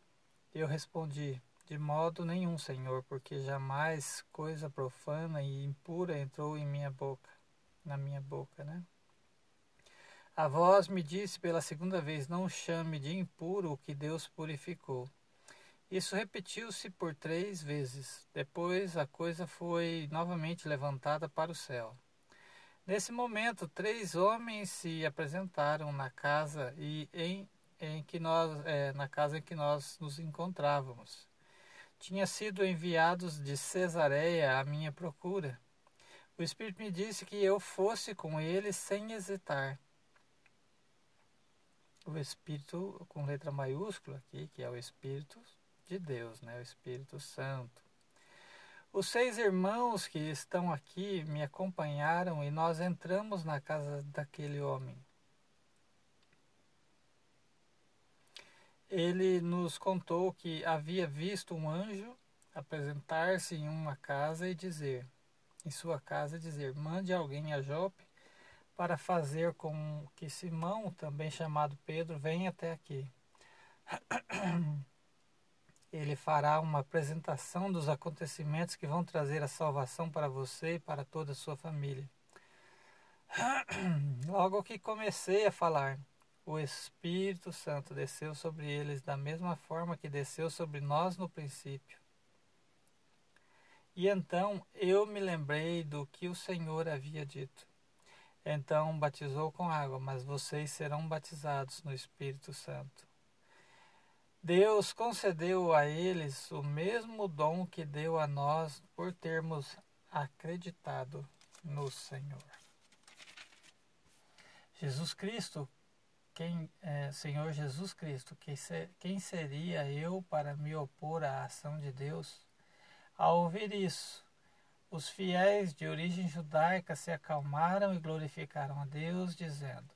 Eu respondi: De modo nenhum, Senhor, porque jamais coisa profana e impura entrou em minha boca, na minha boca, né? A voz me disse pela segunda vez: Não chame de impuro o que Deus purificou. Isso repetiu-se por três vezes. Depois a coisa foi novamente levantada para o céu. Nesse momento, três homens se apresentaram na casa e em, em que nós, é, na casa em que nós nos encontrávamos. Tinha sido enviados de Cesareia à minha procura. O Espírito me disse que eu fosse com eles sem hesitar o Espírito com letra maiúscula aqui, que é o Espírito de Deus, né? o Espírito Santo. Os seis irmãos que estão aqui me acompanharam e nós entramos na casa daquele homem. Ele nos contou que havia visto um anjo apresentar-se em uma casa e dizer, em sua casa dizer, mande alguém a Jope para fazer com que Simão, também chamado Pedro, venha até aqui. Ele fará uma apresentação dos acontecimentos que vão trazer a salvação para você e para toda a sua família. Logo que comecei a falar, o Espírito Santo desceu sobre eles da mesma forma que desceu sobre nós no princípio. E então eu me lembrei do que o Senhor havia dito. Então batizou com água, mas vocês serão batizados no Espírito Santo. Deus concedeu a eles o mesmo dom que deu a nós por termos acreditado no Senhor. Jesus Cristo, quem, é, Senhor Jesus Cristo, quem, ser, quem seria eu para me opor à ação de Deus? Ao ouvir isso, os fiéis de origem judaica se acalmaram e glorificaram a Deus, dizendo: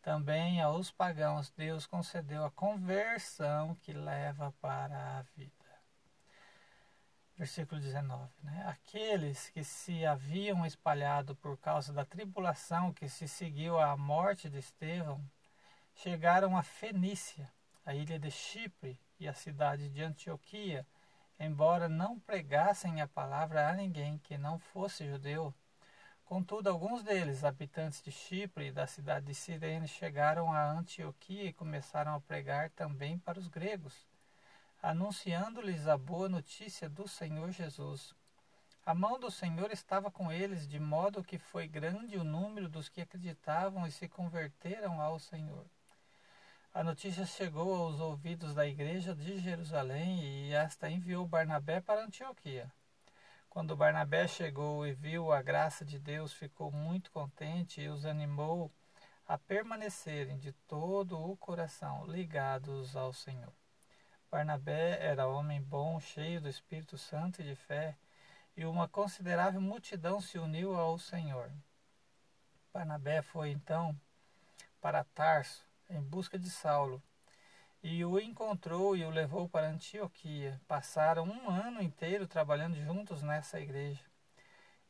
Também aos pagãos Deus concedeu a conversão que leva para a vida. Versículo 19. Né? Aqueles que se haviam espalhado por causa da tribulação que se seguiu à morte de Estevão chegaram a Fenícia, a ilha de Chipre e a cidade de Antioquia embora não pregassem a palavra a ninguém que não fosse judeu. Contudo, alguns deles, habitantes de Chipre e da cidade de Cirene, chegaram a Antioquia e começaram a pregar também para os gregos, anunciando-lhes a boa notícia do Senhor Jesus. A mão do Senhor estava com eles, de modo que foi grande o número dos que acreditavam e se converteram ao Senhor. A notícia chegou aos ouvidos da igreja de Jerusalém e esta enviou Barnabé para Antioquia. Quando Barnabé chegou e viu a graça de Deus, ficou muito contente e os animou a permanecerem de todo o coração ligados ao Senhor. Barnabé era homem bom, cheio do Espírito Santo e de fé, e uma considerável multidão se uniu ao Senhor. Barnabé foi então para Tarso em busca de Saulo e o encontrou e o levou para Antioquia. Passaram um ano inteiro trabalhando juntos nessa igreja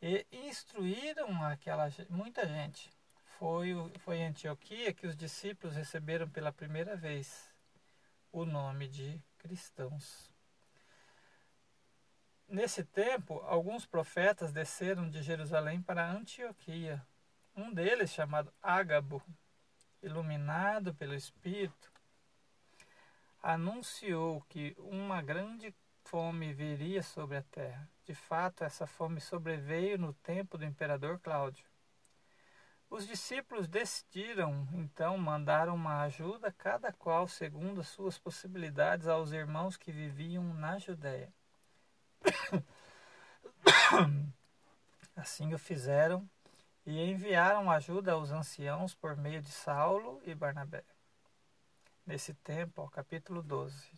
e instruíram aquela muita gente. Foi, foi em Antioquia que os discípulos receberam pela primeira vez o nome de cristãos. Nesse tempo, alguns profetas desceram de Jerusalém para Antioquia. Um deles, chamado Ágabo, iluminado pelo Espírito, anunciou que uma grande fome viria sobre a terra. De fato, essa fome sobreveio no tempo do imperador Cláudio. Os discípulos decidiram então mandar uma ajuda, cada qual segundo as suas possibilidades, aos irmãos que viviam na Judéia. Assim o fizeram e enviaram ajuda aos anciãos por meio de Saulo e Barnabé. Nesse tempo, ó, capítulo 12.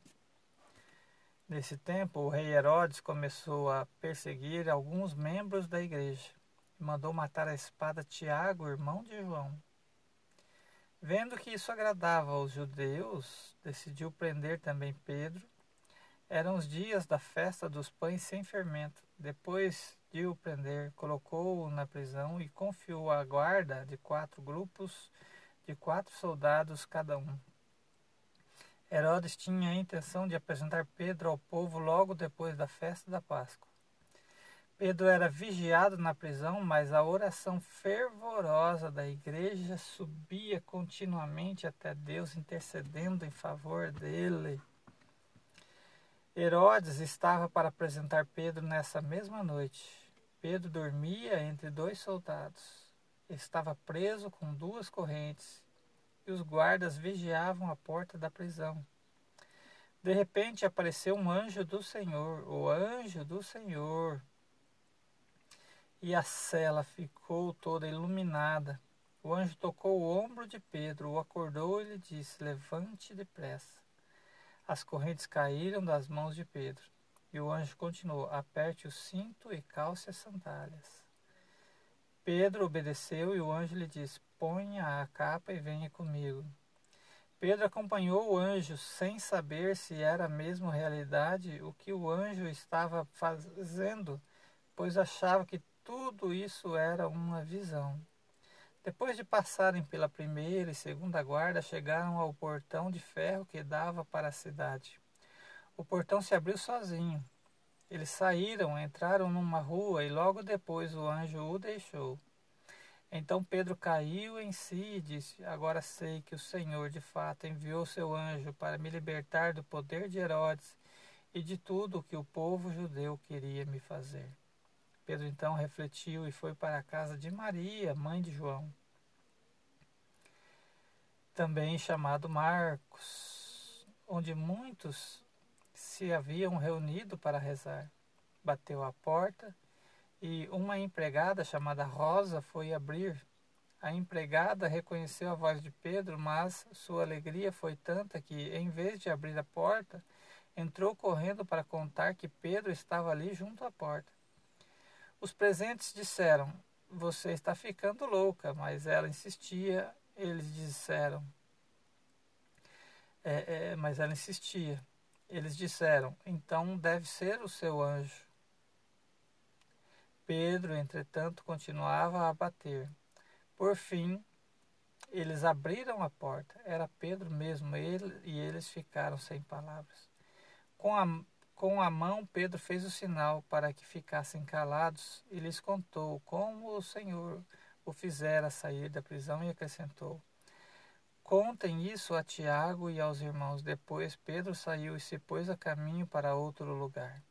Nesse tempo, o rei Herodes começou a perseguir alguns membros da igreja e mandou matar a espada Tiago, irmão de João. Vendo que isso agradava aos judeus, decidiu prender também Pedro. Eram os dias da festa dos pães sem fermento. Depois de o prender, colocou-o na prisão e confiou a guarda de quatro grupos de quatro soldados cada um. Herodes tinha a intenção de apresentar Pedro ao povo logo depois da festa da Páscoa. Pedro era vigiado na prisão, mas a oração fervorosa da igreja subia continuamente até Deus, intercedendo em favor dele. Herodes estava para apresentar Pedro nessa mesma noite. Pedro dormia entre dois soldados. Estava preso com duas correntes e os guardas vigiavam a porta da prisão. De repente apareceu um anjo do Senhor, o anjo do Senhor, e a cela ficou toda iluminada. O anjo tocou o ombro de Pedro, o acordou e lhe disse: Levante depressa. As correntes caíram das mãos de Pedro. E o anjo continuou: Aperte o cinto e calce as sandálias. Pedro obedeceu e o anjo lhe disse: Ponha a capa e venha comigo. Pedro acompanhou o anjo sem saber se era mesmo realidade o que o anjo estava fazendo, pois achava que tudo isso era uma visão. Depois de passarem pela primeira e segunda guarda, chegaram ao portão de ferro que dava para a cidade. O portão se abriu sozinho. Eles saíram, entraram numa rua e logo depois o anjo o deixou. Então Pedro caiu em si e disse: Agora sei que o Senhor de fato enviou seu anjo para me libertar do poder de Herodes e de tudo o que o povo judeu queria me fazer. Pedro então refletiu e foi para a casa de Maria, mãe de João, também chamado Marcos, onde muitos se haviam reunido para rezar. Bateu à porta e uma empregada chamada Rosa foi abrir. A empregada reconheceu a voz de Pedro, mas sua alegria foi tanta que, em vez de abrir a porta, entrou correndo para contar que Pedro estava ali junto à porta. Os presentes disseram: Você está ficando louca, mas ela insistia. Eles disseram: é, é, Mas ela insistia. Eles disseram: Então deve ser o seu anjo. Pedro, entretanto, continuava a bater. Por fim, eles abriram a porta. Era Pedro mesmo, ele, e eles ficaram sem palavras. Com a, com a mão, Pedro fez o sinal para que ficassem calados e lhes contou como o Senhor o fizera sair da prisão e acrescentou: Contem isso a Tiago e aos irmãos. Depois Pedro saiu e se pôs a caminho para outro lugar.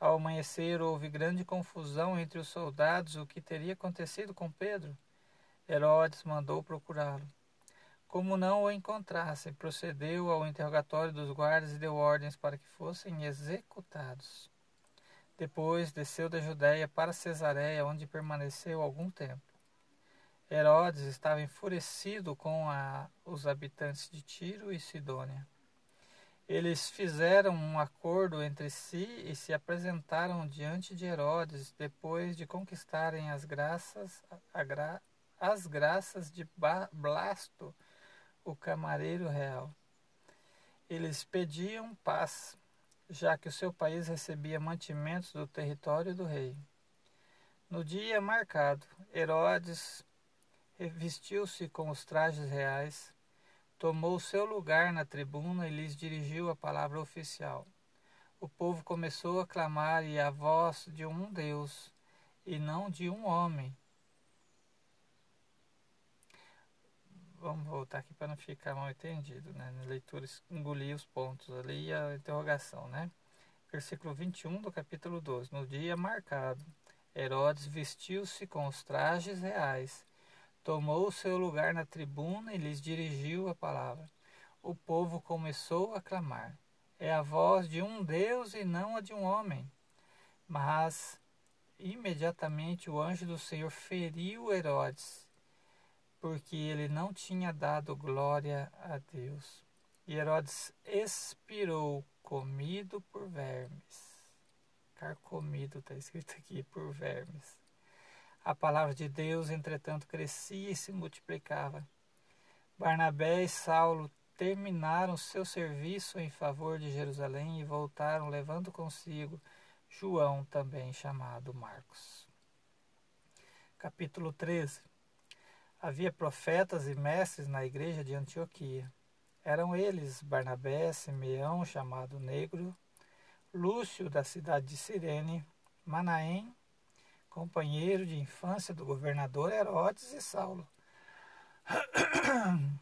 Ao amanhecer houve grande confusão entre os soldados o que teria acontecido com Pedro. Herodes mandou procurá-lo. Como não o encontrassem, procedeu ao interrogatório dos guardas e deu ordens para que fossem executados. Depois desceu da Judéia para Cesareia, onde permaneceu algum tempo. Herodes estava enfurecido com a, os habitantes de Tiro e Sidônia. Eles fizeram um acordo entre si e se apresentaram diante de Herodes depois de conquistarem as graças, gra, as graças de Blasto, o camareiro real. Eles pediam paz, já que o seu país recebia mantimentos do território do rei. No dia marcado, Herodes vestiu-se com os trajes reais tomou seu lugar na tribuna e lhes dirigiu a palavra oficial. O povo começou a clamar e a voz de um Deus e não de um homem. Vamos voltar aqui para não ficar mal entendido, né? Na leitura engolir os pontos ali e a interrogação, né? Versículo 21 do capítulo 12. No dia marcado, Herodes vestiu-se com os trajes reais tomou seu lugar na tribuna e lhes dirigiu a palavra. O povo começou a clamar. É a voz de um Deus e não a de um homem. Mas imediatamente o anjo do Senhor feriu Herodes, porque ele não tinha dado glória a Deus. E Herodes expirou, comido por vermes. Carcomido, está escrito aqui, por vermes. A palavra de Deus, entretanto, crescia e se multiplicava. Barnabé e Saulo terminaram seu serviço em favor de Jerusalém e voltaram levando consigo João, também chamado Marcos. Capítulo 13 Havia profetas e mestres na igreja de Antioquia. Eram eles Barnabé, Simeão, chamado Negro, Lúcio, da cidade de Cirene, Manaém, companheiro de infância do governador Herodes e Saulo.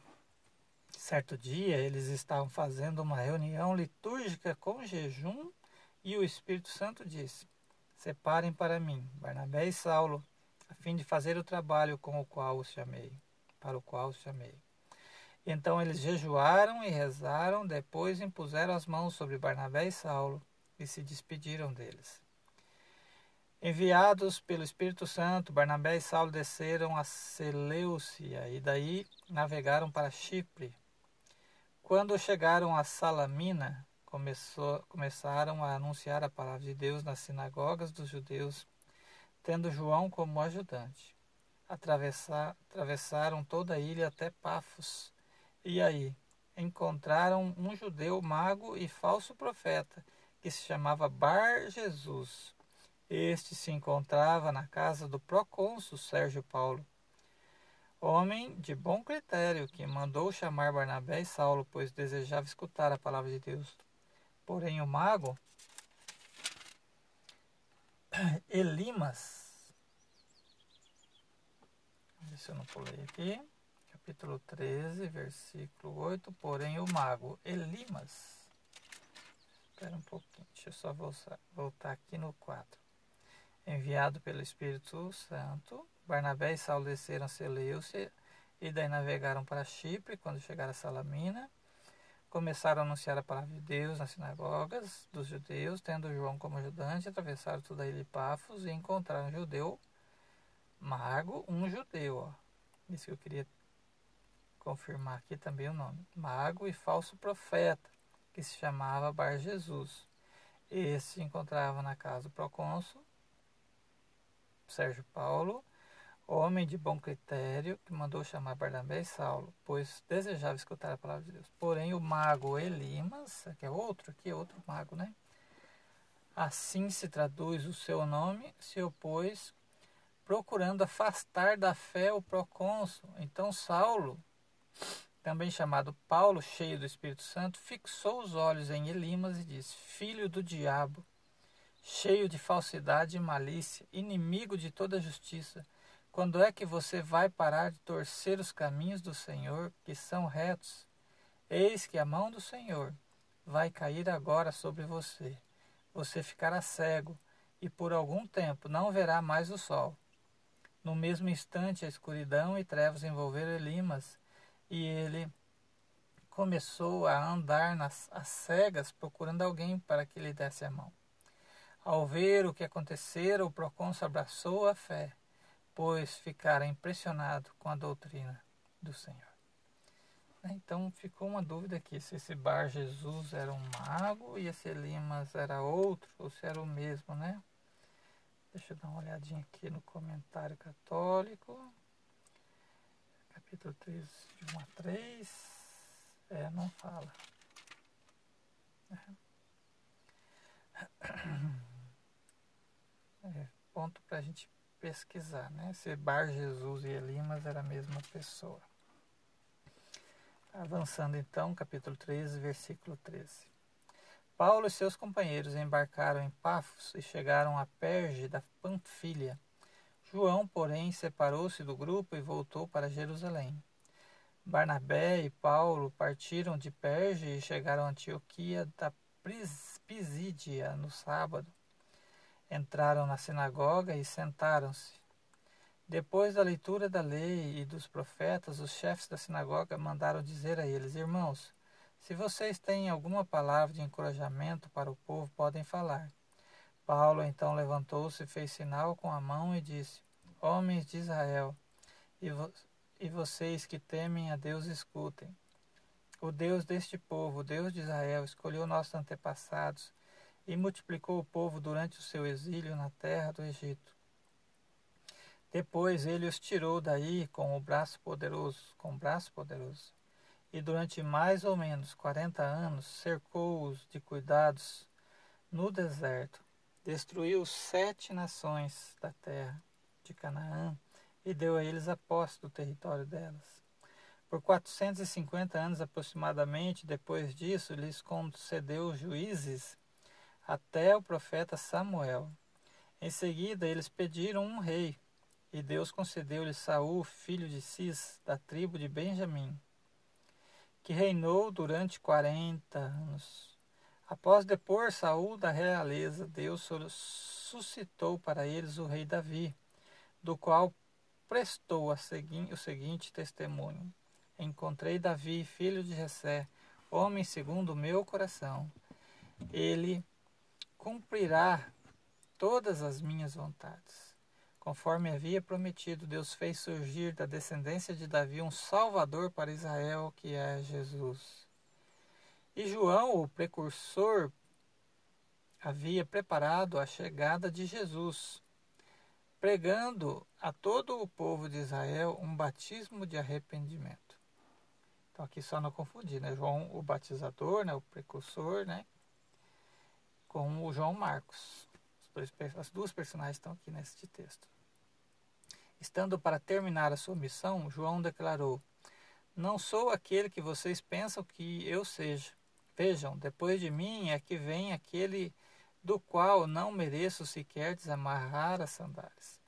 Certo dia, eles estavam fazendo uma reunião litúrgica com jejum e o Espírito Santo disse: Separem para mim Barnabé e Saulo a fim de fazer o trabalho com o qual os chamei, para o qual os chamei. Então eles jejuaram e rezaram, depois impuseram as mãos sobre Barnabé e Saulo e se despediram deles. Enviados pelo Espírito Santo, Barnabé e Saulo desceram a Seleucia e daí navegaram para Chipre. Quando chegaram a Salamina, começou, começaram a anunciar a palavra de Deus nas sinagogas dos judeus tendo João como ajudante. Atravessar, atravessaram toda a ilha até Pafos. E aí encontraram um judeu mago e falso profeta, que se chamava Bar Jesus. Este se encontrava na casa do procônsul Sérgio Paulo, homem de bom critério, que mandou chamar Barnabé e Saulo, pois desejava escutar a palavra de Deus. Porém, o mago Elimas. Deixa eu não pulei aqui. Capítulo 13, versículo 8. Porém, o mago Elimas. Espera um pouquinho. Deixa eu só voltar aqui no 4. Enviado pelo Espírito Santo, Barnabé e Saulo desceram a Seleucia e daí navegaram para Chipre. Quando chegaram a Salamina, Começaram a anunciar a palavra de Deus nas sinagogas dos judeus, tendo João como ajudante, atravessaram toda a ilha de e encontraram um judeu, mago, um judeu, ó. Isso que eu queria confirmar aqui também o nome. Mago e falso profeta, que se chamava Bar Jesus. Esse se encontrava na casa do procônsul Sérgio Paulo, homem de bom critério, que mandou chamar Barnabé e Saulo, pois desejava escutar a palavra de Deus. Porém, o mago Elimas, que é outro aqui, outro mago, né? Assim se traduz o seu nome, se opôs, procurando afastar da fé o procônsul. Então, Saulo, também chamado Paulo, cheio do Espírito Santo, fixou os olhos em Elimas e disse: Filho do diabo, cheio de falsidade e malícia, inimigo de toda justiça quando é que você vai parar de torcer os caminhos do Senhor, que são retos? Eis que a mão do Senhor vai cair agora sobre você. Você ficará cego e por algum tempo não verá mais o sol. No mesmo instante, a escuridão e trevas envolveram Elimas e ele começou a andar nas as cegas procurando alguém para que lhe desse a mão. Ao ver o que acontecera, o procônsul abraçou a fé pois ficara impressionado com a doutrina do Senhor. Então ficou uma dúvida aqui se esse Bar Jesus era um mago e esse Elimas era outro, ou se era o mesmo, né? Deixa eu dar uma olhadinha aqui no comentário católico. Capítulo 3, de 1 a 3. É, não fala. É, ponto para a gente pesquisar, né? Se Bar Jesus e Elimas era a mesma pessoa. Avançando então, capítulo 13, versículo 13. Paulo e seus companheiros embarcaram em Pafos e chegaram a Perge da Panfilha. João, porém, separou-se do grupo e voltou para Jerusalém. Barnabé e Paulo partiram de Perge e chegaram a Antioquia da Pisídia no sábado entraram na sinagoga e sentaram-se. Depois da leitura da lei e dos profetas, os chefes da sinagoga mandaram dizer a eles: Irmãos, se vocês têm alguma palavra de encorajamento para o povo, podem falar. Paulo então levantou-se, fez sinal com a mão e disse: Homens de Israel, e, vo e vocês que temem a Deus, escutem. O Deus deste povo, o Deus de Israel, escolheu nossos antepassados e multiplicou o povo durante o seu exílio na terra do Egito. Depois ele os tirou daí com o braço poderoso, com o braço poderoso, e durante mais ou menos quarenta anos cercou-os de cuidados no deserto. destruiu sete nações da terra de Canaã e deu a eles a posse do território delas. Por 450 anos aproximadamente depois disso, lhes concedeu juízes até o profeta Samuel. Em seguida, eles pediram um rei, e Deus concedeu-lhe Saul, filho de Cis, da tribo de Benjamim, que reinou durante quarenta anos. Após depor Saul da realeza, Deus suscitou para eles o rei Davi, do qual prestou segui o seguinte testemunho: Encontrei Davi, filho de Jessé, homem segundo o meu coração. Ele cumprirá todas as minhas vontades. Conforme havia prometido, Deus fez surgir da descendência de Davi um Salvador para Israel, que é Jesus. E João, o precursor, havia preparado a chegada de Jesus, pregando a todo o povo de Israel um batismo de arrependimento. Então aqui só não confundir, né? João o batizador, né? o precursor, né? Com o João Marcos. as duas personagens estão aqui neste texto. Estando para terminar a sua missão, João declarou: Não sou aquele que vocês pensam que eu seja. Vejam, depois de mim é que vem aquele do qual não mereço sequer desamarrar as sandálias.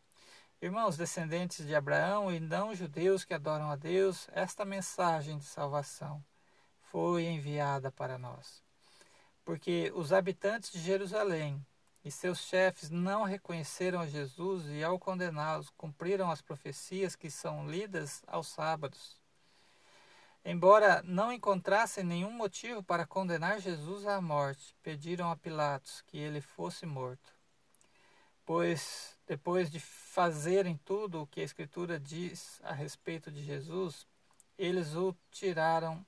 Irmãos, descendentes de Abraão e não judeus que adoram a Deus, esta mensagem de salvação foi enviada para nós. Porque os habitantes de Jerusalém e seus chefes não reconheceram a Jesus e, ao condená-los, cumpriram as profecias que são lidas aos sábados. Embora não encontrassem nenhum motivo para condenar Jesus à morte, pediram a Pilatos que ele fosse morto. Pois, depois de fazerem tudo o que a Escritura diz a respeito de Jesus, eles o tiraram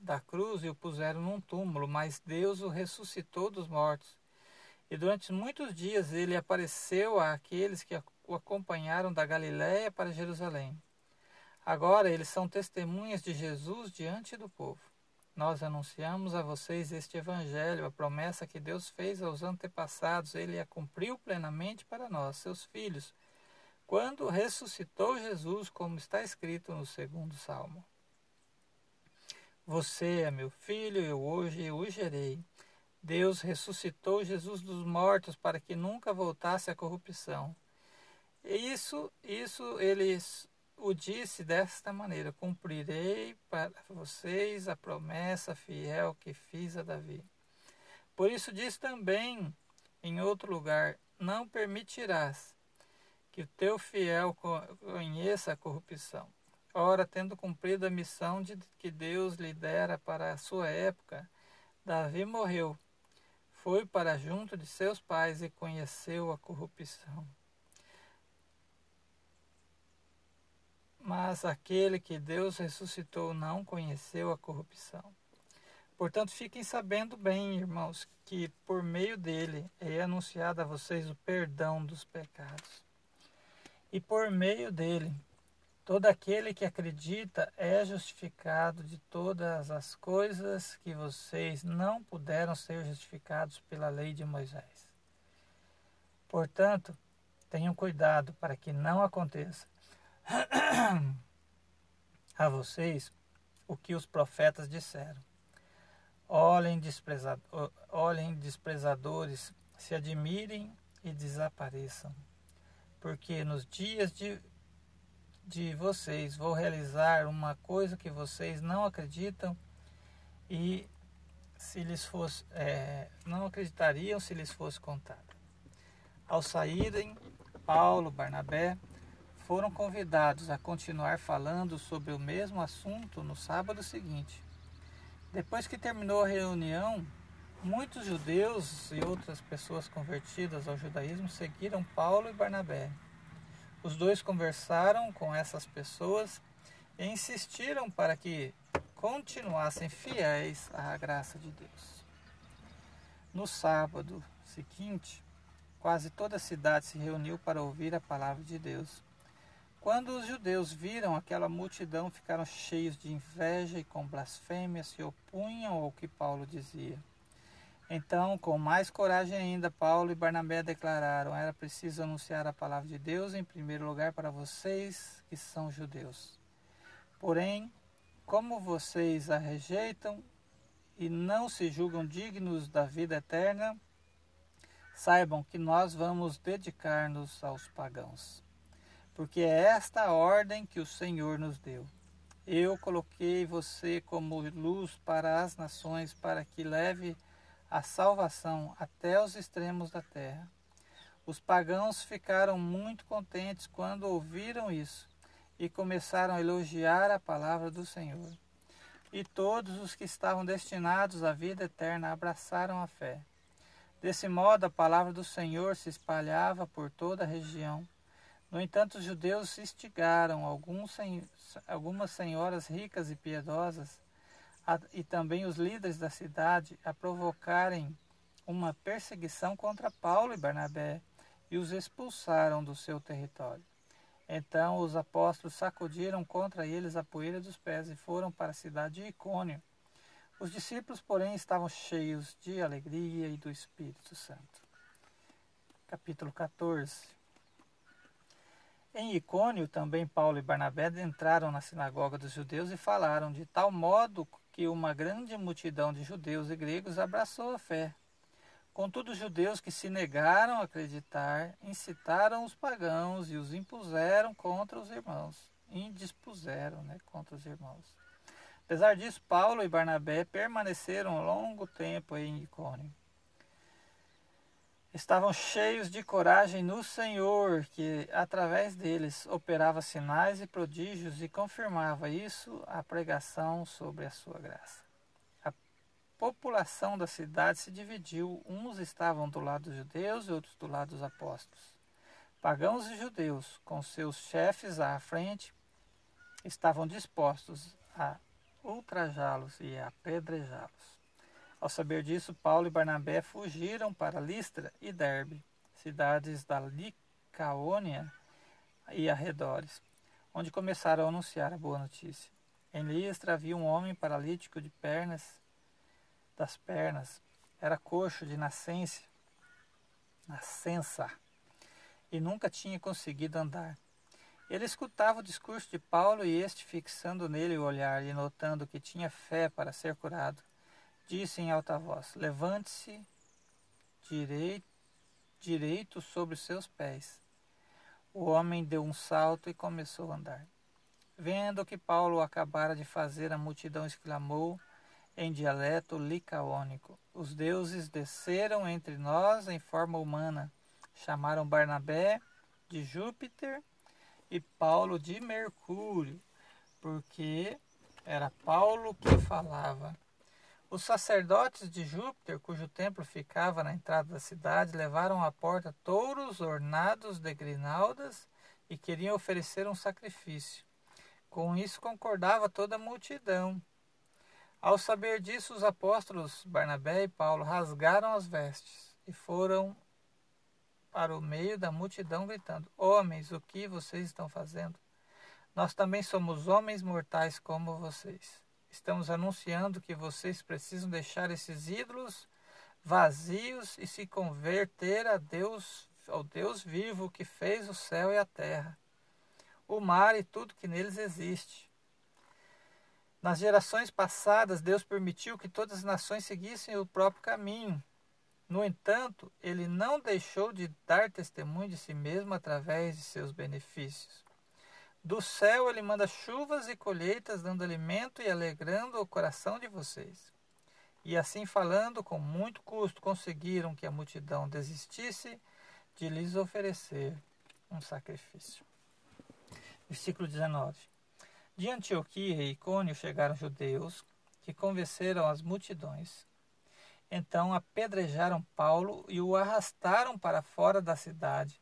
da cruz e o puseram num túmulo, mas Deus o ressuscitou dos mortos. E durante muitos dias ele apareceu àqueles que o acompanharam da Galiléia para Jerusalém. Agora eles são testemunhas de Jesus diante do povo. Nós anunciamos a vocês este Evangelho, a promessa que Deus fez aos antepassados, ele a cumpriu plenamente para nós, seus filhos, quando ressuscitou Jesus, como está escrito no segundo salmo. Você é meu filho, eu hoje o gerei. Deus ressuscitou Jesus dos mortos para que nunca voltasse à corrupção. E isso, isso eles o disse desta maneira: Cumprirei para vocês a promessa fiel que fiz a Davi. Por isso diz também em outro lugar: Não permitirás que o teu fiel conheça a corrupção. Ora, tendo cumprido a missão de que Deus lhe dera para a sua época, Davi morreu. Foi para junto de seus pais e conheceu a corrupção. Mas aquele que Deus ressuscitou não conheceu a corrupção. Portanto, fiquem sabendo bem, irmãos, que por meio dele é anunciado a vocês o perdão dos pecados. E por meio dele, todo aquele que acredita é justificado de todas as coisas que vocês não puderam ser justificados pela lei de Moisés. Portanto, tenham cuidado para que não aconteça a vocês o que os profetas disseram. Olhem, desprezado, olhem desprezadores, se admirem e desapareçam, porque nos dias de, de vocês vou realizar uma coisa que vocês não acreditam e se lhes fosse é, não acreditariam se lhes fosse contado. Ao saírem, Paulo, Barnabé foram convidados a continuar falando sobre o mesmo assunto no sábado seguinte. Depois que terminou a reunião, muitos judeus e outras pessoas convertidas ao judaísmo seguiram Paulo e Barnabé. Os dois conversaram com essas pessoas e insistiram para que continuassem fiéis à graça de Deus. No sábado seguinte, quase toda a cidade se reuniu para ouvir a palavra de Deus. Quando os judeus viram aquela multidão, ficaram cheios de inveja e com blasfêmia se opunham ao que Paulo dizia. Então, com mais coragem ainda, Paulo e Barnabé declararam: era preciso anunciar a palavra de Deus em primeiro lugar para vocês que são judeus. Porém, como vocês a rejeitam e não se julgam dignos da vida eterna, saibam que nós vamos dedicar-nos aos pagãos. Porque é esta a ordem que o Senhor nos deu. Eu coloquei você como luz para as nações, para que leve a salvação até os extremos da terra. Os pagãos ficaram muito contentes quando ouviram isso e começaram a elogiar a palavra do Senhor. E todos os que estavam destinados à vida eterna abraçaram a fé. Desse modo, a palavra do Senhor se espalhava por toda a região. No entanto, os judeus instigaram algumas senhoras ricas e piedosas e também os líderes da cidade a provocarem uma perseguição contra Paulo e Barnabé e os expulsaram do seu território. Então os apóstolos sacudiram contra eles a poeira dos pés e foram para a cidade de Icônio. Os discípulos, porém, estavam cheios de alegria e do Espírito Santo. Capítulo 14 Em Icônio também Paulo e Barnabé entraram na sinagoga dos judeus e falaram de tal modo que uma grande multidão de judeus e gregos abraçou a fé. Contudo, os judeus que se negaram a acreditar incitaram os pagãos e os impuseram contra os irmãos. Indispuseram né, contra os irmãos. Apesar disso, Paulo e Barnabé permaneceram longo tempo em Icônio estavam cheios de coragem no Senhor, que através deles operava sinais e prodígios e confirmava isso a pregação sobre a sua graça. A população da cidade se dividiu, uns estavam do lado dos judeus e outros do lado dos apóstolos. Pagãos e judeus, com seus chefes à frente, estavam dispostos a ultrajá-los e apedrejá-los. Ao saber disso, Paulo e Barnabé fugiram para Listra e Derbe, cidades da Licaônia e arredores, onde começaram a anunciar a boa notícia. Em Listra havia um homem paralítico de pernas, das pernas, era coxo de nascença, nascença, e nunca tinha conseguido andar. Ele escutava o discurso de Paulo e este, fixando nele o olhar e notando que tinha fé para ser curado, disse em alta voz: Levante-se direito, direito sobre os seus pés. O homem deu um salto e começou a andar. Vendo que Paulo acabara de fazer, a multidão exclamou em dialeto licaônico: Os deuses desceram entre nós em forma humana. Chamaram Barnabé de Júpiter e Paulo de Mercúrio, porque era Paulo que falava. Os sacerdotes de Júpiter, cujo templo ficava na entrada da cidade, levaram à porta touros ornados de grinaldas e queriam oferecer um sacrifício. Com isso concordava toda a multidão. Ao saber disso, os apóstolos Barnabé e Paulo rasgaram as vestes e foram para o meio da multidão, gritando: Homens, o que vocês estão fazendo? Nós também somos homens mortais como vocês estamos anunciando que vocês precisam deixar esses ídolos vazios e se converter a Deus, ao Deus vivo que fez o céu e a terra, o mar e tudo que neles existe. Nas gerações passadas, Deus permitiu que todas as nações seguissem o próprio caminho. No entanto, ele não deixou de dar testemunho de si mesmo através de seus benefícios. Do céu ele manda chuvas e colheitas, dando alimento e alegrando o coração de vocês. E assim falando, com muito custo, conseguiram que a multidão desistisse de lhes oferecer um sacrifício. Versículo 19. De Antioquia e Icônio chegaram judeus que convenceram as multidões. Então apedrejaram Paulo e o arrastaram para fora da cidade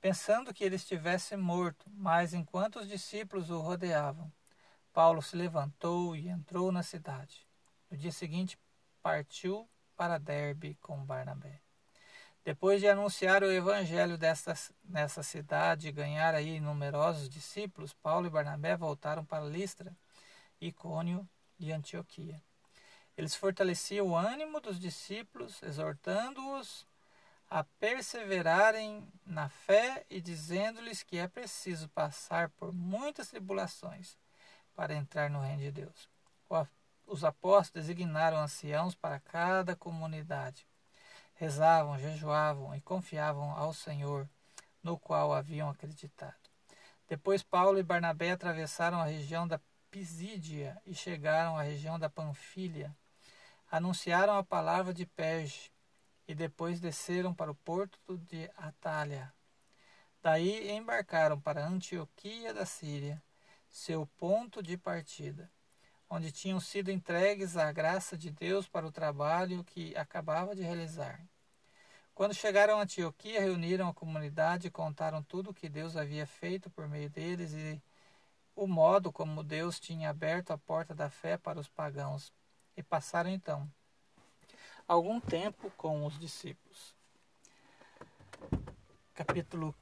pensando que ele estivesse morto, mas enquanto os discípulos o rodeavam, Paulo se levantou e entrou na cidade. No dia seguinte, partiu para Derbe com Barnabé. Depois de anunciar o evangelho desta, nessa cidade e ganhar aí numerosos discípulos, Paulo e Barnabé voltaram para Listra, Icônio e Antioquia. Eles fortaleciam o ânimo dos discípulos, exortando-os a perseverarem na fé e dizendo-lhes que é preciso passar por muitas tribulações para entrar no reino de Deus. Os apóstolos designaram anciãos para cada comunidade. Rezavam, jejuavam e confiavam ao Senhor, no qual haviam acreditado. Depois Paulo e Barnabé atravessaram a região da Pisídia e chegaram à região da Panfilha. Anunciaram a palavra de Perge e depois desceram para o porto de Atalha. Daí embarcaram para Antioquia da Síria, seu ponto de partida, onde tinham sido entregues à graça de Deus para o trabalho que acabava de realizar. Quando chegaram a Antioquia, reuniram a comunidade e contaram tudo o que Deus havia feito por meio deles e o modo como Deus tinha aberto a porta da fé para os pagãos. E passaram então algum tempo com os discípulos. Capítulo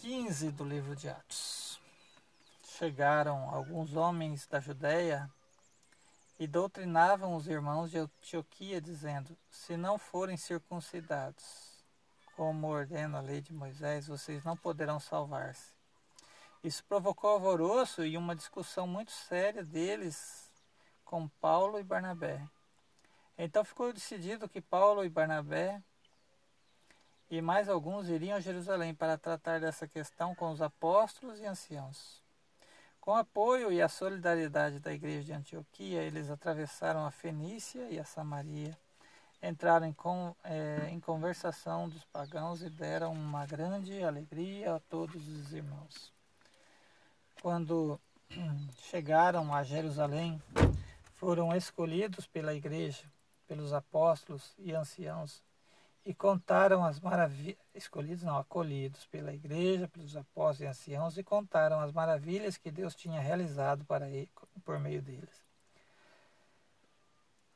15 do livro de Atos. Chegaram alguns homens da Judéia e doutrinavam os irmãos de Antioquia, dizendo: Se não forem circuncidados, como ordena a lei de Moisés, vocês não poderão salvar-se. Isso provocou alvoroço e uma discussão muito séria deles com Paulo e Barnabé. Então ficou decidido que Paulo e Barnabé e mais alguns iriam a Jerusalém para tratar dessa questão com os apóstolos e anciãos. Com o apoio e a solidariedade da igreja de Antioquia, eles atravessaram a Fenícia e a Samaria, entraram em, com, é, em conversação dos pagãos e deram uma grande alegria a todos os irmãos. Quando chegaram a Jerusalém, foram escolhidos pela igreja pelos apóstolos e anciãos e contaram as maravilhas, escolhidos não, acolhidos pela igreja, pelos apóstolos e anciãos e contaram as maravilhas que Deus tinha realizado para ele, por meio deles.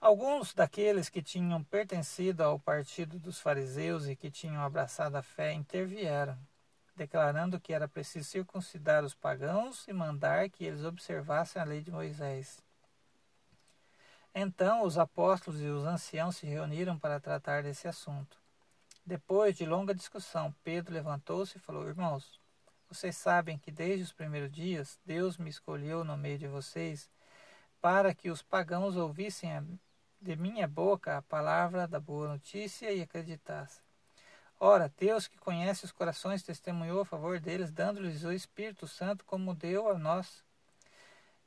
Alguns daqueles que tinham pertencido ao partido dos fariseus e que tinham abraçado a fé intervieram, declarando que era preciso circuncidar os pagãos e mandar que eles observassem a lei de Moisés. Então os apóstolos e os anciãos se reuniram para tratar desse assunto. Depois de longa discussão, Pedro levantou-se e falou: Irmãos, vocês sabem que desde os primeiros dias Deus me escolheu no meio de vocês para que os pagãos ouvissem de minha boca a palavra da boa notícia e acreditassem. Ora, Deus que conhece os corações testemunhou a favor deles, dando-lhes o Espírito Santo como deu a nós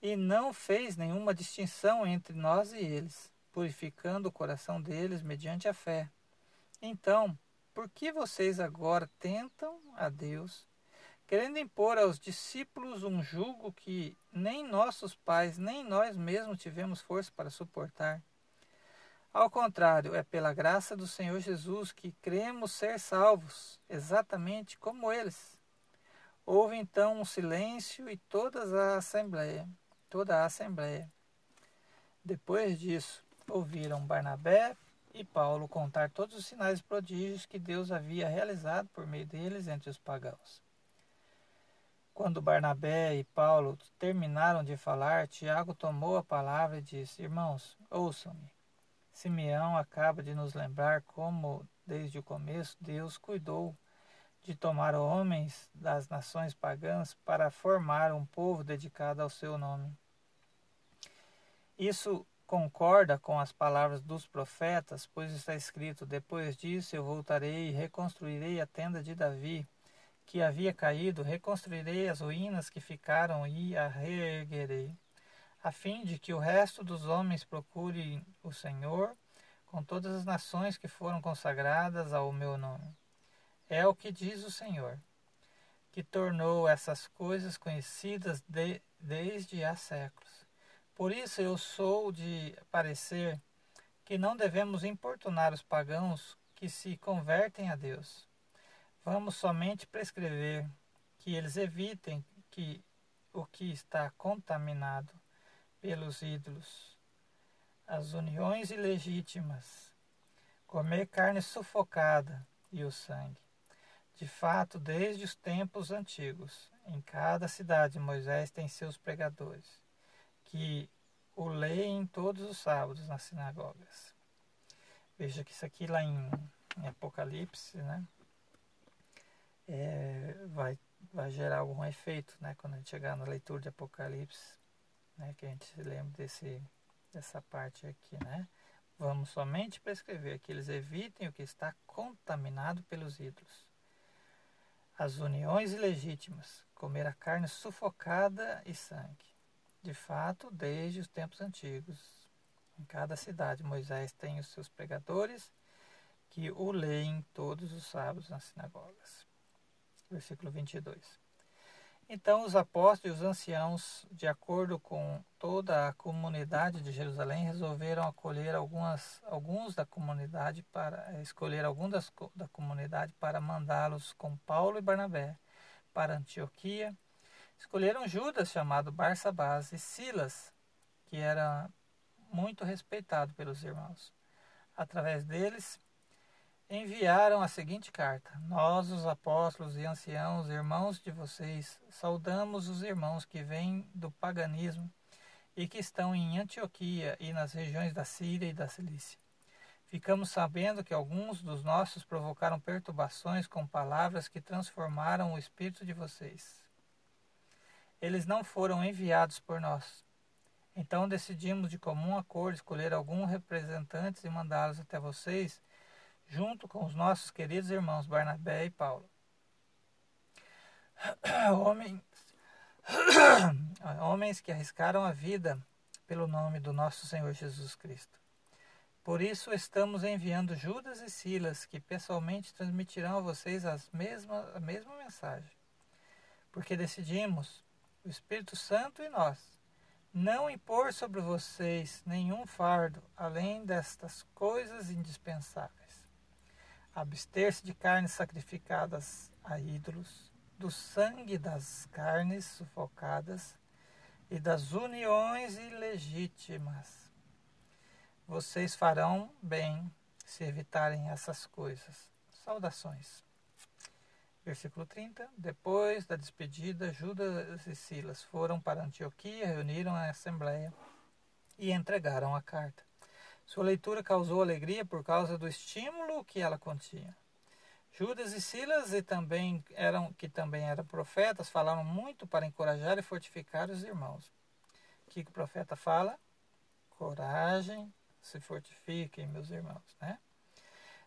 e não fez nenhuma distinção entre nós e eles, purificando o coração deles mediante a fé. Então, por que vocês agora tentam a Deus, querendo impor aos discípulos um jugo que nem nossos pais, nem nós mesmos tivemos força para suportar? Ao contrário, é pela graça do Senhor Jesus que cremos ser salvos, exatamente como eles. Houve então um silêncio e toda a assembleia toda a Assembleia. Depois disso, ouviram Barnabé e Paulo contar todos os sinais e prodígios que Deus havia realizado por meio deles entre os pagãos. Quando Barnabé e Paulo terminaram de falar, Tiago tomou a palavra e disse: Irmãos, ouçam-me. Simeão acaba de nos lembrar como, desde o começo, Deus cuidou de tomar homens das nações pagãs para formar um povo dedicado ao seu nome. Isso concorda com as palavras dos profetas, pois está escrito: Depois disso eu voltarei e reconstruirei a tenda de Davi, que havia caído, reconstruirei as ruínas que ficaram e a reerguerei, a fim de que o resto dos homens procure o Senhor com todas as nações que foram consagradas ao meu nome. É o que diz o Senhor, que tornou essas coisas conhecidas de, desde há séculos por isso eu sou de parecer que não devemos importunar os pagãos que se convertem a Deus. Vamos somente prescrever que eles evitem que o que está contaminado pelos ídolos, as uniões ilegítimas, comer carne sufocada e o sangue. De fato, desde os tempos antigos, em cada cidade Moisés tem seus pregadores que o leem todos os sábados nas sinagogas. Veja que isso aqui lá em, em Apocalipse, né? É, vai, vai gerar algum efeito, né? Quando a gente chegar na leitura de Apocalipse, né? Que a gente se lembre desse, dessa parte aqui, né? Vamos somente prescrever que eles evitem o que está contaminado pelos ídolos. As uniões ilegítimas, comer a carne sufocada e sangue. De fato, desde os tempos antigos, em cada cidade, Moisés tem os seus pregadores que o leem todos os sábados nas sinagogas. Versículo 22. Então os apóstolos e os anciãos, de acordo com toda a comunidade de Jerusalém, resolveram acolher algumas, alguns da comunidade para eh, escolher alguns das, da comunidade para mandá-los com Paulo e Barnabé para Antioquia. Escolheram Judas, chamado Barsabás, e Silas, que era muito respeitado pelos irmãos. Através deles, enviaram a seguinte carta: Nós, os apóstolos e anciãos, irmãos de vocês, saudamos os irmãos que vêm do paganismo e que estão em Antioquia e nas regiões da Síria e da Cilícia. Ficamos sabendo que alguns dos nossos provocaram perturbações com palavras que transformaram o espírito de vocês. Eles não foram enviados por nós. Então decidimos de comum acordo escolher alguns representantes e mandá-los até vocês junto com os nossos queridos irmãos Barnabé e Paulo. Homens, homens que arriscaram a vida pelo nome do nosso Senhor Jesus Cristo. Por isso estamos enviando Judas e Silas, que pessoalmente transmitirão a vocês as mesma, a mesma mensagem. Porque decidimos, o Espírito Santo e nós, não impor sobre vocês nenhum fardo além destas coisas indispensáveis abster-se de carnes sacrificadas a ídolos, do sangue das carnes sufocadas e das uniões ilegítimas. Vocês farão bem se evitarem essas coisas. Saudações. Versículo 30. Depois da despedida, Judas e Silas foram para Antioquia, reuniram a assembleia e entregaram a carta. Sua leitura causou alegria por causa do estímulo que ela continha. Judas e Silas, e também eram, que também eram profetas, falaram muito para encorajar e fortificar os irmãos. O que, o profeta fala? Coragem, se fortifiquem, meus irmãos. Né?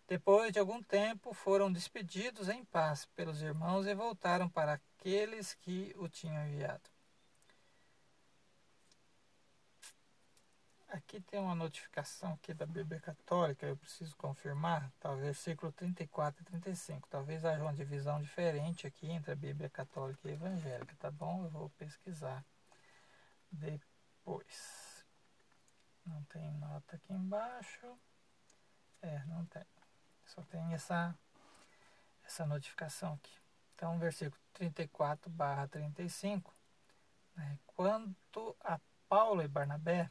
Depois de algum tempo, foram despedidos em paz pelos irmãos e voltaram para aqueles que o tinham enviado. Aqui tem uma notificação aqui da Bíblia Católica, eu preciso confirmar, tá, versículo 34 e 35. Talvez haja uma divisão diferente aqui entre a Bíblia Católica e Evangélica, tá bom? Eu vou pesquisar depois. Não tem nota aqui embaixo. É, não tem. Só tem essa, essa notificação aqui. Então, versículo 34 barra 35. Né? Quanto a Paulo e Barnabé,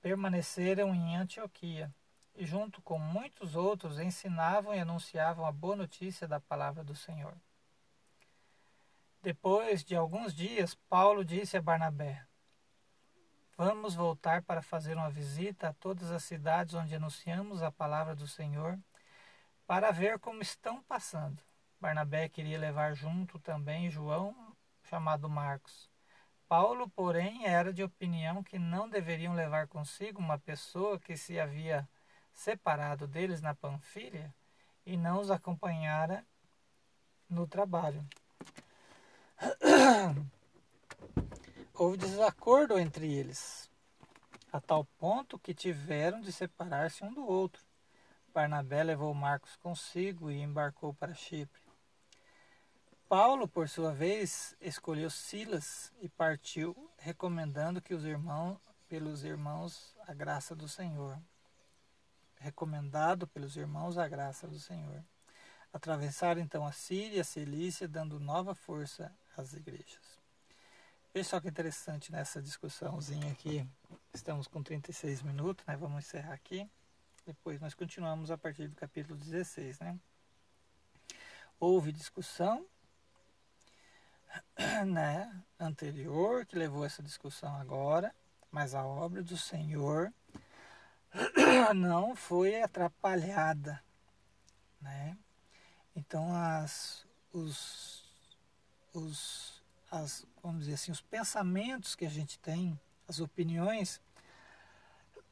permaneceram em Antioquia e, junto com muitos outros, ensinavam e anunciavam a boa notícia da palavra do Senhor. Depois de alguns dias, Paulo disse a Barnabé: Vamos voltar para fazer uma visita a todas as cidades onde anunciamos a palavra do Senhor, para ver como estão passando. Barnabé queria levar junto também João, chamado Marcos. Paulo, porém, era de opinião que não deveriam levar consigo uma pessoa que se havia separado deles na Panfilha e não os acompanhara no trabalho. Houve desacordo entre eles, a tal ponto que tiveram de separar-se um do outro. Barnabé levou Marcos consigo e embarcou para Chipre. Paulo, por sua vez, escolheu Silas e partiu, recomendando que os irmãos, pelos irmãos, a graça do Senhor. Recomendado pelos irmãos a graça do Senhor. Atravessaram então a Síria e a Cilícia, dando nova força às igrejas. Veja só que interessante nessa discussãozinha aqui. Estamos com 36 minutos, né? Vamos encerrar aqui. Depois nós continuamos a partir do capítulo 16, né? Houve discussão, né, anterior que levou essa discussão agora, mas a obra do Senhor não foi atrapalhada, né? Então as os os as vamos dizer assim os pensamentos que a gente tem, as opiniões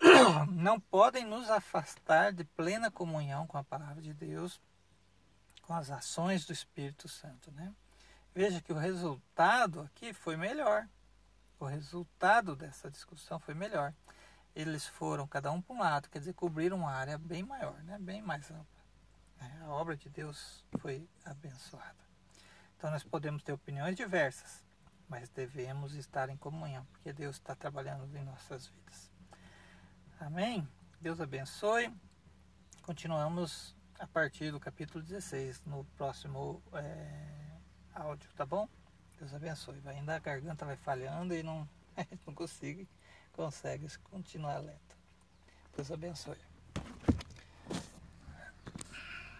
não podem nos afastar de plena comunhão com a palavra de Deus, com as ações do Espírito Santo, né? Veja que o resultado aqui foi melhor. O resultado dessa discussão foi melhor. Eles foram cada um para um lado, quer dizer, cobriram uma área bem maior, né? bem mais ampla. Né? A obra de Deus foi abençoada. Então nós podemos ter opiniões diversas, mas devemos estar em comunhão, porque Deus está trabalhando em nossas vidas. Amém? Deus abençoe. Continuamos a partir do capítulo 16, no próximo é, áudio, tá bom? Deus abençoe. Vai ainda a garganta vai falhando e não, não consigo, consegue continuar lento. Deus abençoe.